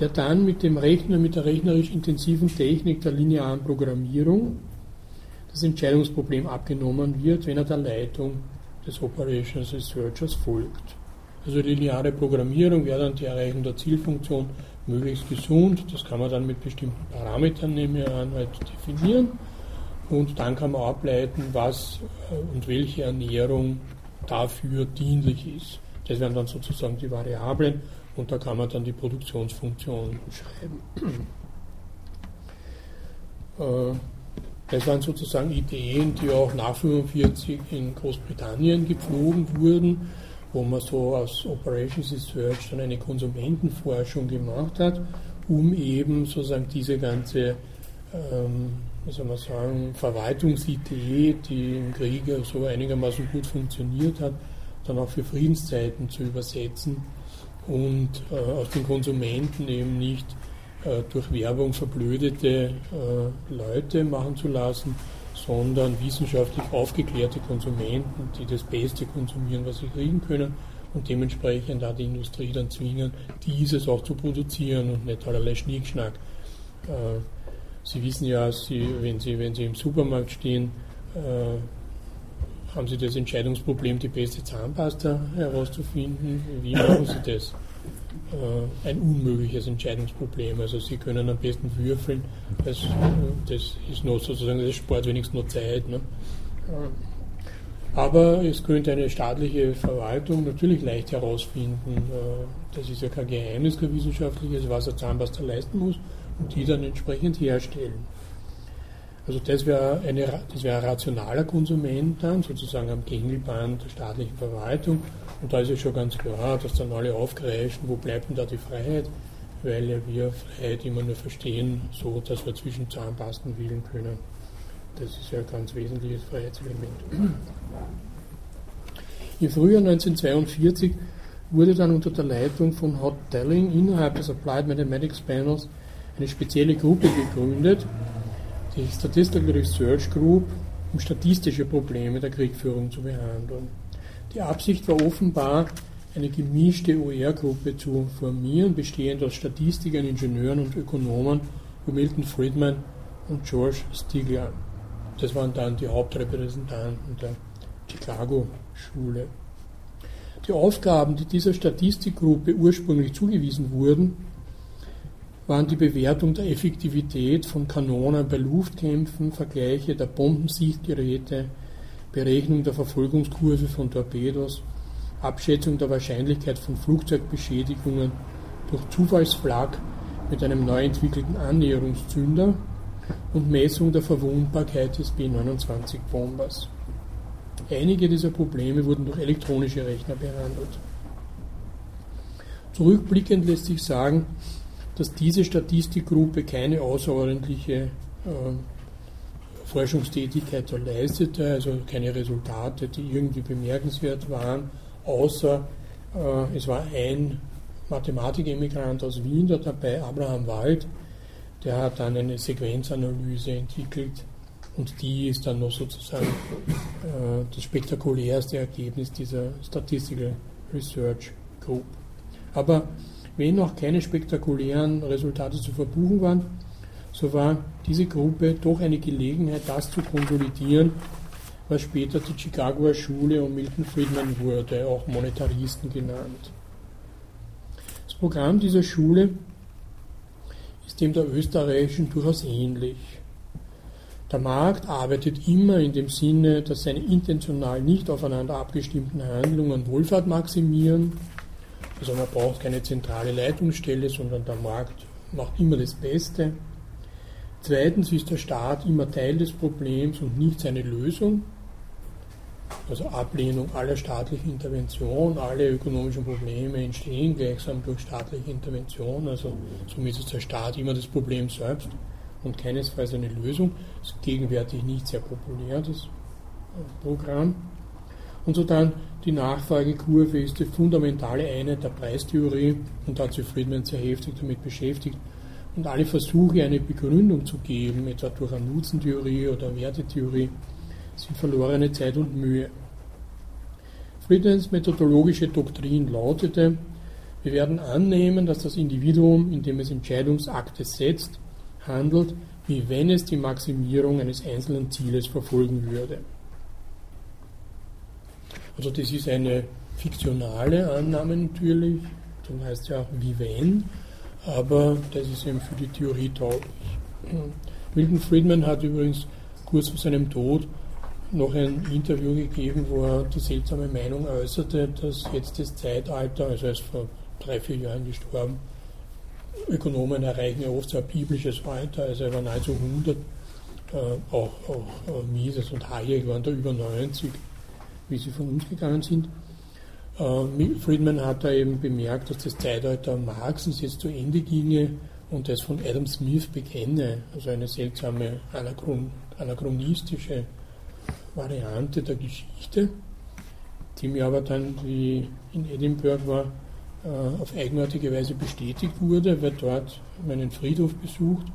der dann mit dem Rechner, mit der rechnerisch intensiven Technik der linearen Programmierung das Entscheidungsproblem abgenommen wird, wenn er der Leitung des Operations Researchers folgt. Also die lineare Programmierung wäre dann die Erreichung der Zielfunktion möglichst gesund. Das kann man dann mit bestimmten Parametern, nehme ich an, halt definieren. Und dann kann man ableiten, was äh, und welche Ernährung dafür dienlich ist. Das wären dann sozusagen die Variablen und da kann man dann die Produktionsfunktion schreiben. Äh, das waren sozusagen Ideen, die auch nach 1945 in Großbritannien gepflogen wurden, wo man so aus Operations Research dann eine Konsumentenforschung gemacht hat, um eben sozusagen diese ganze ähm, wie soll man sagen, Verwaltungsidee, die im Krieg so einigermaßen gut funktioniert hat, dann auch für Friedenszeiten zu übersetzen und äh, aus den Konsumenten eben nicht äh, durch Werbung verblödete äh, Leute machen zu lassen, sondern wissenschaftlich aufgeklärte Konsumenten, die das Beste konsumieren, was sie kriegen können und dementsprechend auch die Industrie dann zwingen, dieses auch zu produzieren und nicht allerlei Schnickschnack. Äh, sie wissen ja, sie, wenn, Sie, wenn Sie im Supermarkt stehen, äh, haben Sie das Entscheidungsproblem, die beste Zahnpasta herauszufinden. Wie machen Sie das? Äh, ein unmögliches Entscheidungsproblem. Also Sie können am besten würfeln. Das, das ist nur sozusagen, das spart wenigstens nur Zeit. Ne? Aber es könnte eine staatliche Verwaltung natürlich leicht herausfinden, äh, das ist ja kein Geheimnis, kein wissenschaftliches, was ein Zahnpasta leisten muss und die dann entsprechend herstellen. Also das wäre eine, ein rationaler Konsument dann, sozusagen am Gängelband der staatlichen Verwaltung. Und da ist es schon ganz klar, dass dann alle aufkreischen, wo bleibt denn da die Freiheit? Weil ja wir Freiheit immer nur verstehen, so dass wir zwischen Zahnpasten wählen können. Das ist ja ein ganz wesentliches Freiheitselement. Im Frühjahr 1942 wurde dann unter der Leitung von Hot Delling innerhalb des Applied Mathematics Panels eine spezielle Gruppe gegründet, die Statistical Research Group, um statistische Probleme der Kriegführung zu behandeln. Die Absicht war offenbar, eine gemischte OR-Gruppe zu formieren, bestehend aus Statistikern, Ingenieuren und Ökonomen wie Milton Friedman und George Stigler. Das waren dann die Hauptrepräsentanten der Chicago-Schule. Die Aufgaben, die dieser Statistikgruppe ursprünglich zugewiesen wurden, waren die Bewertung der Effektivität von Kanonen bei Luftkämpfen, Vergleiche der Bombensichtgeräte, Berechnung der Verfolgungskurve von Torpedos, Abschätzung der Wahrscheinlichkeit von Flugzeugbeschädigungen durch Zufallsflak mit einem neu entwickelten Annäherungszünder und Messung der Verwundbarkeit des B-29-Bombers. Einige dieser Probleme wurden durch elektronische Rechner behandelt. Zurückblickend lässt sich sagen, dass diese Statistikgruppe keine außerordentliche äh, Forschungstätigkeit leistete, also keine Resultate, die irgendwie bemerkenswert waren, außer äh, es war ein Mathematikemigrant aus Wien da dabei, Abraham Wald, der hat dann eine Sequenzanalyse entwickelt und die ist dann noch sozusagen äh, das spektakulärste Ergebnis dieser Statistical Research Group. Aber wenn noch keine spektakulären Resultate zu verbuchen waren, so war diese Gruppe doch eine Gelegenheit, das zu konsolidieren, was später die Chicagoer Schule um Milton Friedman wurde, auch Monetaristen genannt. Das Programm dieser Schule ist dem der österreichischen durchaus ähnlich. Der Markt arbeitet immer in dem Sinne, dass seine intentional nicht aufeinander abgestimmten Handlungen Wohlfahrt maximieren. Also man braucht keine zentrale Leitungsstelle, sondern der Markt macht immer das Beste. Zweitens ist der Staat immer Teil des Problems und nicht seine Lösung. Also Ablehnung aller staatlichen Intervention, alle ökonomischen Probleme entstehen gleichsam durch staatliche Intervention. Also somit ist der Staat immer das Problem selbst und keinesfalls eine Lösung. Das ist gegenwärtig nicht sehr populär, das Programm. Und so dann die Nachfragekurve ist die fundamentale Einheit der Preistheorie und hat sich Friedman sehr heftig damit beschäftigt. Und alle Versuche, eine Begründung zu geben, etwa durch eine Nutzentheorie oder Wertetheorie, sind verlorene Zeit und Mühe. Friedmans methodologische Doktrin lautete, wir werden annehmen, dass das Individuum, indem es Entscheidungsakte setzt, handelt, wie wenn es die Maximierung eines einzelnen Zieles verfolgen würde. Also das ist eine fiktionale Annahme natürlich, dann heißt ja wie wenn, aber das ist eben für die Theorie tauglich. Milton Friedman hat übrigens kurz vor seinem Tod noch ein Interview gegeben, wo er die seltsame Meinung äußerte, dass jetzt das Zeitalter, also er ist vor drei, vier Jahren gestorben, Ökonomen erreichen ja oft so ein biblisches Alter, also er war nahezu 100, äh, auch, auch äh, Mises und Hayek waren da über 90, wie sie von uns gegangen sind. Äh, Friedman hat da eben bemerkt, dass das Zeitalter Marxens jetzt zu Ende ginge und das von Adam Smith bekenne, also eine seltsame anachron anachronistische Variante der Geschichte, die mir aber dann, wie in Edinburgh war, äh, auf eigenartige Weise bestätigt wurde, weil dort meinen Friedhof besucht,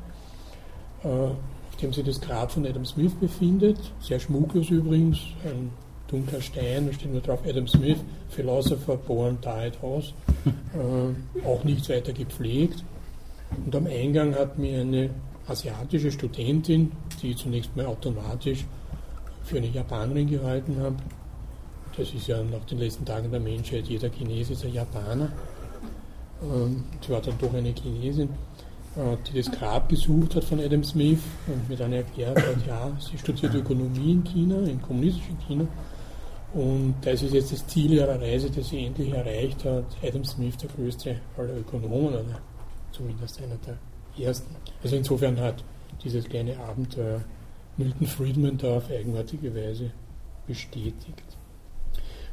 äh, auf dem sich das Grab von Adam Smith befindet. Sehr schmucklos übrigens, ein dunkler Stein, da steht nur drauf Adam Smith, Philosopher, born, died, House. Äh, auch nicht weiter gepflegt. Und am Eingang hat mir eine asiatische Studentin, die ich zunächst mal automatisch für eine Japanerin gehalten habe. Das ist ja nach den letzten Tagen der Menschheit, jeder Chinese ist ein Japaner. Ähm, sie war dann doch eine Chinesin, äh, die das Grab besucht hat von Adam Smith und mir dann erklärt hat, ja, sie studiert Ökonomie in China, in kommunistischen China. Und das ist jetzt das Ziel ihrer Reise, das sie endlich erreicht hat. Adam Smith, der größte aller Ökonomen, oder zumindest einer der ersten. Also insofern hat dieses kleine Abenteuer Milton Friedman da auf eigenartige Weise bestätigt.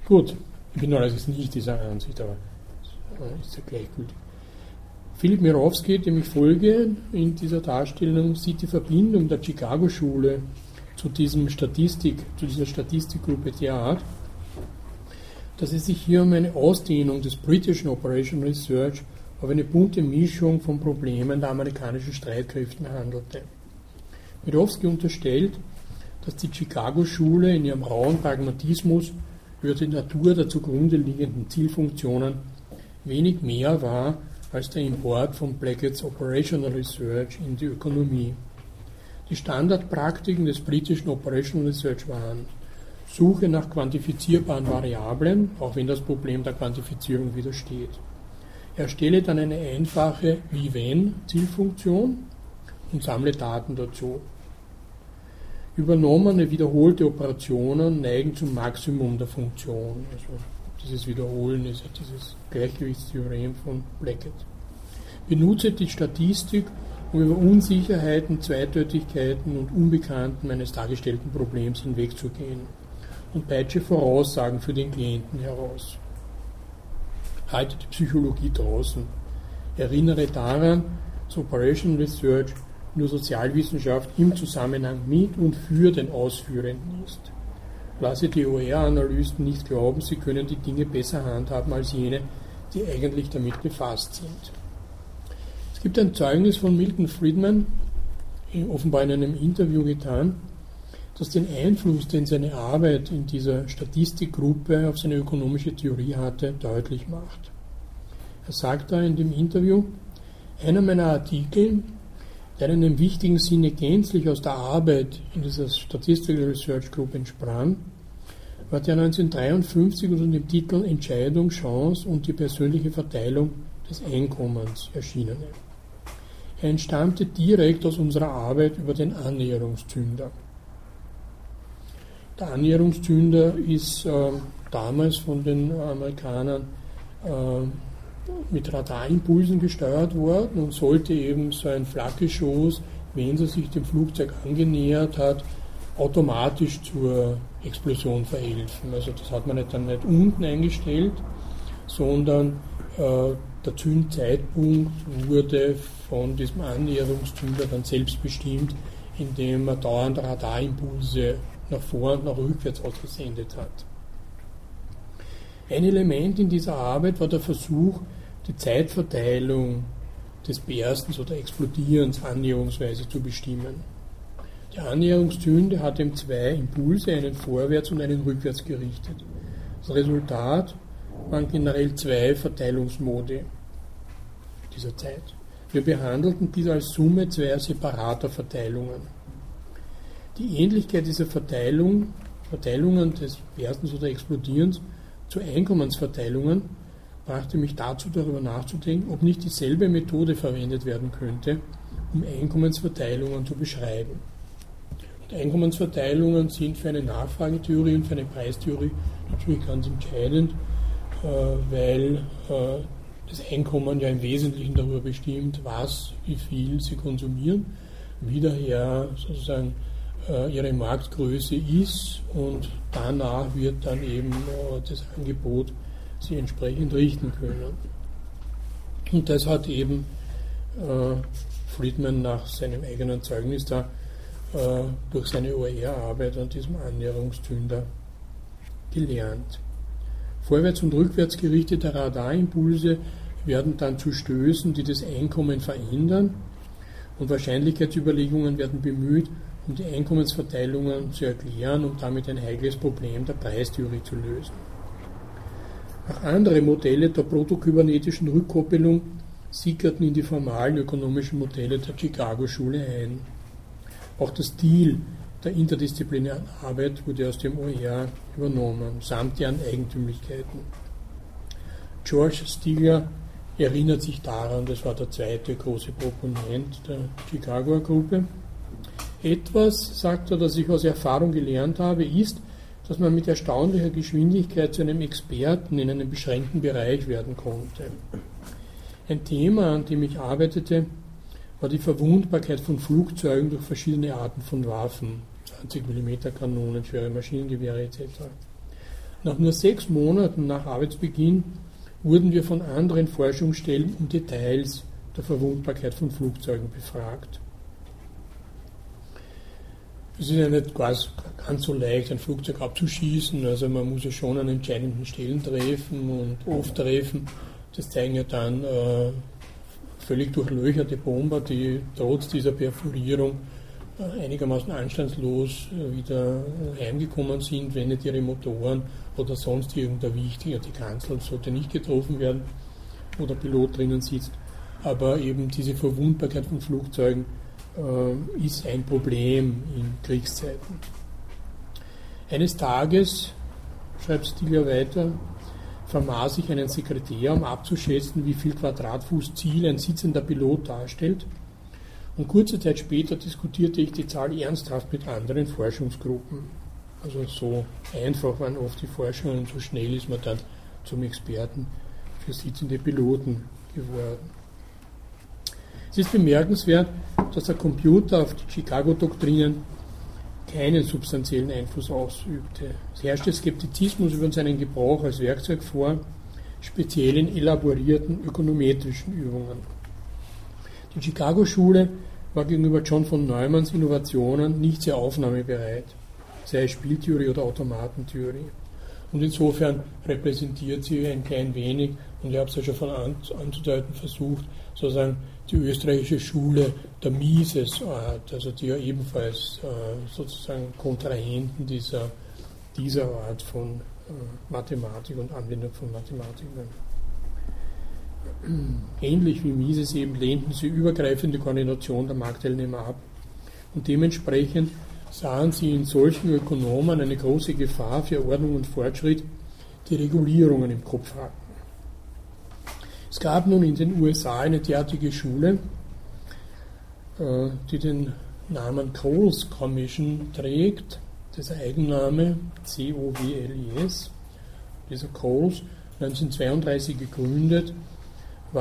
Gut, ich bin allerdings nicht dieser Ansicht, aber ist ja gleichgültig. Philipp Mirowski, dem ich folge in dieser Darstellung, sieht die Verbindung der Chicago-Schule zu, diesem Statistik, zu dieser Statistikgruppe derart, dass es sich hier um eine Ausdehnung des britischen Operation Research auf eine bunte Mischung von Problemen der amerikanischen Streitkräften handelte. Mirowski unterstellt, dass die Chicago-Schule in ihrem rauen Pragmatismus über die Natur der zugrunde liegenden Zielfunktionen wenig mehr war als der Import von Blackett's Operational Research in die Ökonomie. Die Standardpraktiken des britischen Operational Research waren Suche nach quantifizierbaren Variablen, auch wenn das Problem der Quantifizierung widersteht. Erstelle dann eine einfache Wie-Wenn-Zielfunktion und sammle Daten dazu. Übernommene wiederholte Operationen neigen zum Maximum der Funktion. Also dieses Wiederholen ist ja dieses Gleichgewichtstheorem von Blackett. Benutze die Statistik, um über Unsicherheiten, Zweideutigkeiten und Unbekannten eines dargestellten Problems hinwegzugehen und peitsche Voraussagen für den Klienten heraus. Halte die Psychologie draußen. Erinnere daran, dass Operation Research nur Sozialwissenschaft im Zusammenhang mit und für den Ausführenden ist. Lasse die OER-Analysten nicht glauben, sie können die Dinge besser handhaben als jene, die eigentlich damit befasst sind. Es gibt ein Zeugnis von Milton Friedman, offenbar in einem Interview getan, das den Einfluss, den seine Arbeit in dieser Statistikgruppe auf seine ökonomische Theorie hatte, deutlich macht. Er sagt da in dem Interview, einer meiner Artikel der in einem wichtigen Sinne gänzlich aus der Arbeit in dieser Statistical Research Group entsprang, war der 1953 unter dem Titel Entscheidung, Chance und die persönliche Verteilung des Einkommens erschienene. Entstammte direkt aus unserer Arbeit über den Annäherungszünder. Der Annäherungszünder ist äh, damals von den Amerikanern äh, mit Radarimpulsen gesteuert worden und sollte eben so ein Flakgeschoss, wenn es sich dem Flugzeug angenähert hat, automatisch zur Explosion verhelfen. Also das hat man nicht dann nicht unten eingestellt, sondern äh, der Zündzeitpunkt wurde von diesem Annäherungszünder dann selbst bestimmt, indem er dauernd Radarimpulse nach vor und nach rückwärts ausgesendet hat. Ein Element in dieser Arbeit war der Versuch, die Zeitverteilung des Berstens oder Explodierens annäherungsweise zu bestimmen. Die Annäherungszünde hat ihm zwei Impulse, einen vorwärts und einen rückwärts gerichtet. Das Resultat waren generell zwei Verteilungsmodi dieser Zeit. Wir behandelten dies als Summe zweier separater Verteilungen. Die Ähnlichkeit dieser Verteilung, Verteilungen des Berstens oder Explodierens zu Einkommensverteilungen brachte mich dazu, darüber nachzudenken, ob nicht dieselbe Methode verwendet werden könnte, um Einkommensverteilungen zu beschreiben. Und Einkommensverteilungen sind für eine Nachfragetheorie und für eine Preistheorie natürlich ganz entscheidend, äh, weil äh, das Einkommen ja im Wesentlichen darüber bestimmt, was, wie viel sie konsumieren, wie daher sozusagen äh, ihre Marktgröße ist und danach wird dann eben das Angebot sie entsprechend richten können. Und das hat eben äh, Friedman nach seinem eigenen Zeugnis da äh, durch seine OER-Arbeit an diesem Annäherungszünder gelernt. Vorwärts und rückwärts gerichtete Radarimpulse werden dann zu Stößen, die das Einkommen verändern und Wahrscheinlichkeitsüberlegungen werden bemüht, um die Einkommensverteilungen zu erklären und damit ein heikles Problem der Preistheorie zu lösen. Auch andere Modelle der protokybernetischen Rückkoppelung sickerten in die formalen ökonomischen Modelle der Chicago-Schule ein. Auch der Stil der interdisziplinären Arbeit wurde aus dem OER übernommen, samt deren Eigentümlichkeiten. George Stigler erinnert sich daran, das war der zweite große Proponent der Chicagoer Gruppe. Etwas, sagt er, das ich aus Erfahrung gelernt habe, ist, dass man mit erstaunlicher Geschwindigkeit zu einem Experten in einem beschränkten Bereich werden konnte. Ein Thema, an dem ich arbeitete, war die Verwundbarkeit von Flugzeugen durch verschiedene Arten von Waffen, 20 mm Kanonen, schwere Maschinengewehre etc. Nach nur sechs Monaten nach Arbeitsbeginn wurden wir von anderen Forschungsstellen um Details der Verwundbarkeit von Flugzeugen befragt. Es ist ja nicht ganz, ganz so leicht, ein Flugzeug abzuschießen. Also man muss ja schon an entscheidenden Stellen treffen und oft treffen. Das zeigen ja dann äh, völlig durchlöcherte Bomber, die trotz dieser Perforierung einigermaßen anstandslos äh, wieder heimgekommen sind, wenn nicht ihre Motoren oder sonst irgendein wichtiger, die Kanzel sollte nicht getroffen werden, wo der Pilot drinnen sitzt. Aber eben diese Verwundbarkeit von Flugzeugen äh, ist ein Problem in Kriegszeiten. Eines Tages, schreibt Stilja weiter, vermaß ich einen Sekretär, um abzuschätzen, wie viel Quadratfuß Ziel ein sitzender Pilot darstellt. Und kurze Zeit später diskutierte ich die Zahl ernsthaft mit anderen Forschungsgruppen. Also so einfach waren oft die Forschungen und so schnell ist man dann zum Experten für sitzende Piloten geworden. Es ist bemerkenswert, dass der Computer auf die Chicago-Doktrinen keinen substanziellen Einfluss ausübte. Es herrschte Skeptizismus über seinen Gebrauch als Werkzeug vor, speziell in elaborierten ökonometrischen Übungen. Die Chicago-Schule war gegenüber John von Neumanns Innovationen nicht sehr aufnahmebereit, sei es Spieltheorie oder Automatentheorie. Und insofern repräsentiert sie ein klein wenig, und ich habe es ja schon von anzudeuten versucht, sozusagen die österreichische Schule der Mises-Art, also die ja ebenfalls äh, sozusagen Kontrahenten dieser, dieser Art von äh, Mathematik und Anwendung von Mathematik waren. Ähnlich wie Mises eben lehnten sie übergreifende Koordination der Marktteilnehmer ab und dementsprechend sahen sie in solchen Ökonomen eine große Gefahr für Ordnung und Fortschritt, die Regulierungen im Kopf hatten. Es gab nun in den USA eine derartige Schule, äh, die den Namen Coles Commission trägt. Dieser Eigenname C-O-W-L-E-S. Dieser Coles, 1932 gegründet,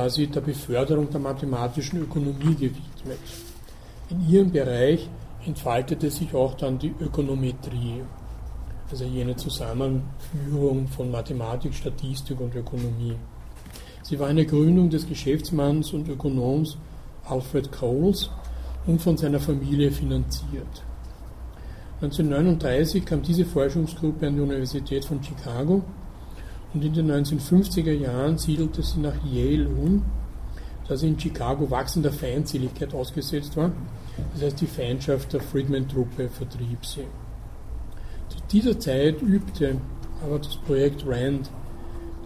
sie der Beförderung der mathematischen Ökonomie gewidmet. In ihrem Bereich entfaltete sich auch dann die Ökonometrie, also jene Zusammenführung von Mathematik, Statistik und Ökonomie. Sie war eine Gründung des Geschäftsmanns und Ökonoms Alfred Coles und von seiner Familie finanziert. 1939 kam diese Forschungsgruppe an die Universität von Chicago und in den 1950er Jahren siedelte sie nach Yale um, da sie in Chicago wachsender Feindseligkeit ausgesetzt war. Das heißt, die Feindschaft der Friedman-Truppe vertrieb sie. Zu dieser Zeit übte aber das Projekt RAND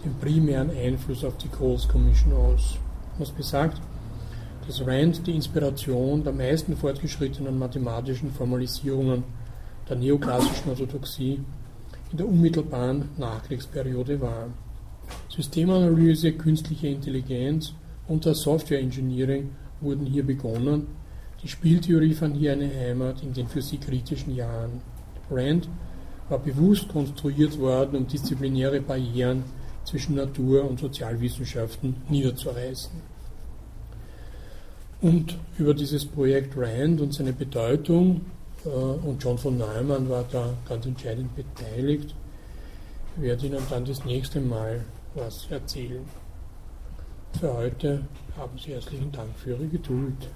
den primären Einfluss auf die Coles Commission aus. Was besagt, dass Rand die Inspiration der meisten fortgeschrittenen mathematischen Formalisierungen der neoklassischen Orthodoxie in der unmittelbaren Nachkriegsperiode war. Systemanalyse, künstliche Intelligenz und das Software Engineering wurden hier begonnen. Die Spieltheorie fand hier eine Heimat in den für sie kritischen Jahren. Rand war bewusst konstruiert worden, um disziplinäre Barrieren zwischen Natur- und Sozialwissenschaften niederzureißen. Und über dieses Projekt RAND und seine Bedeutung, und John von Neumann war da ganz entscheidend beteiligt, werde ich Ihnen dann das nächste Mal was erzählen. Für heute haben Sie herzlichen Dank für Ihre Geduld.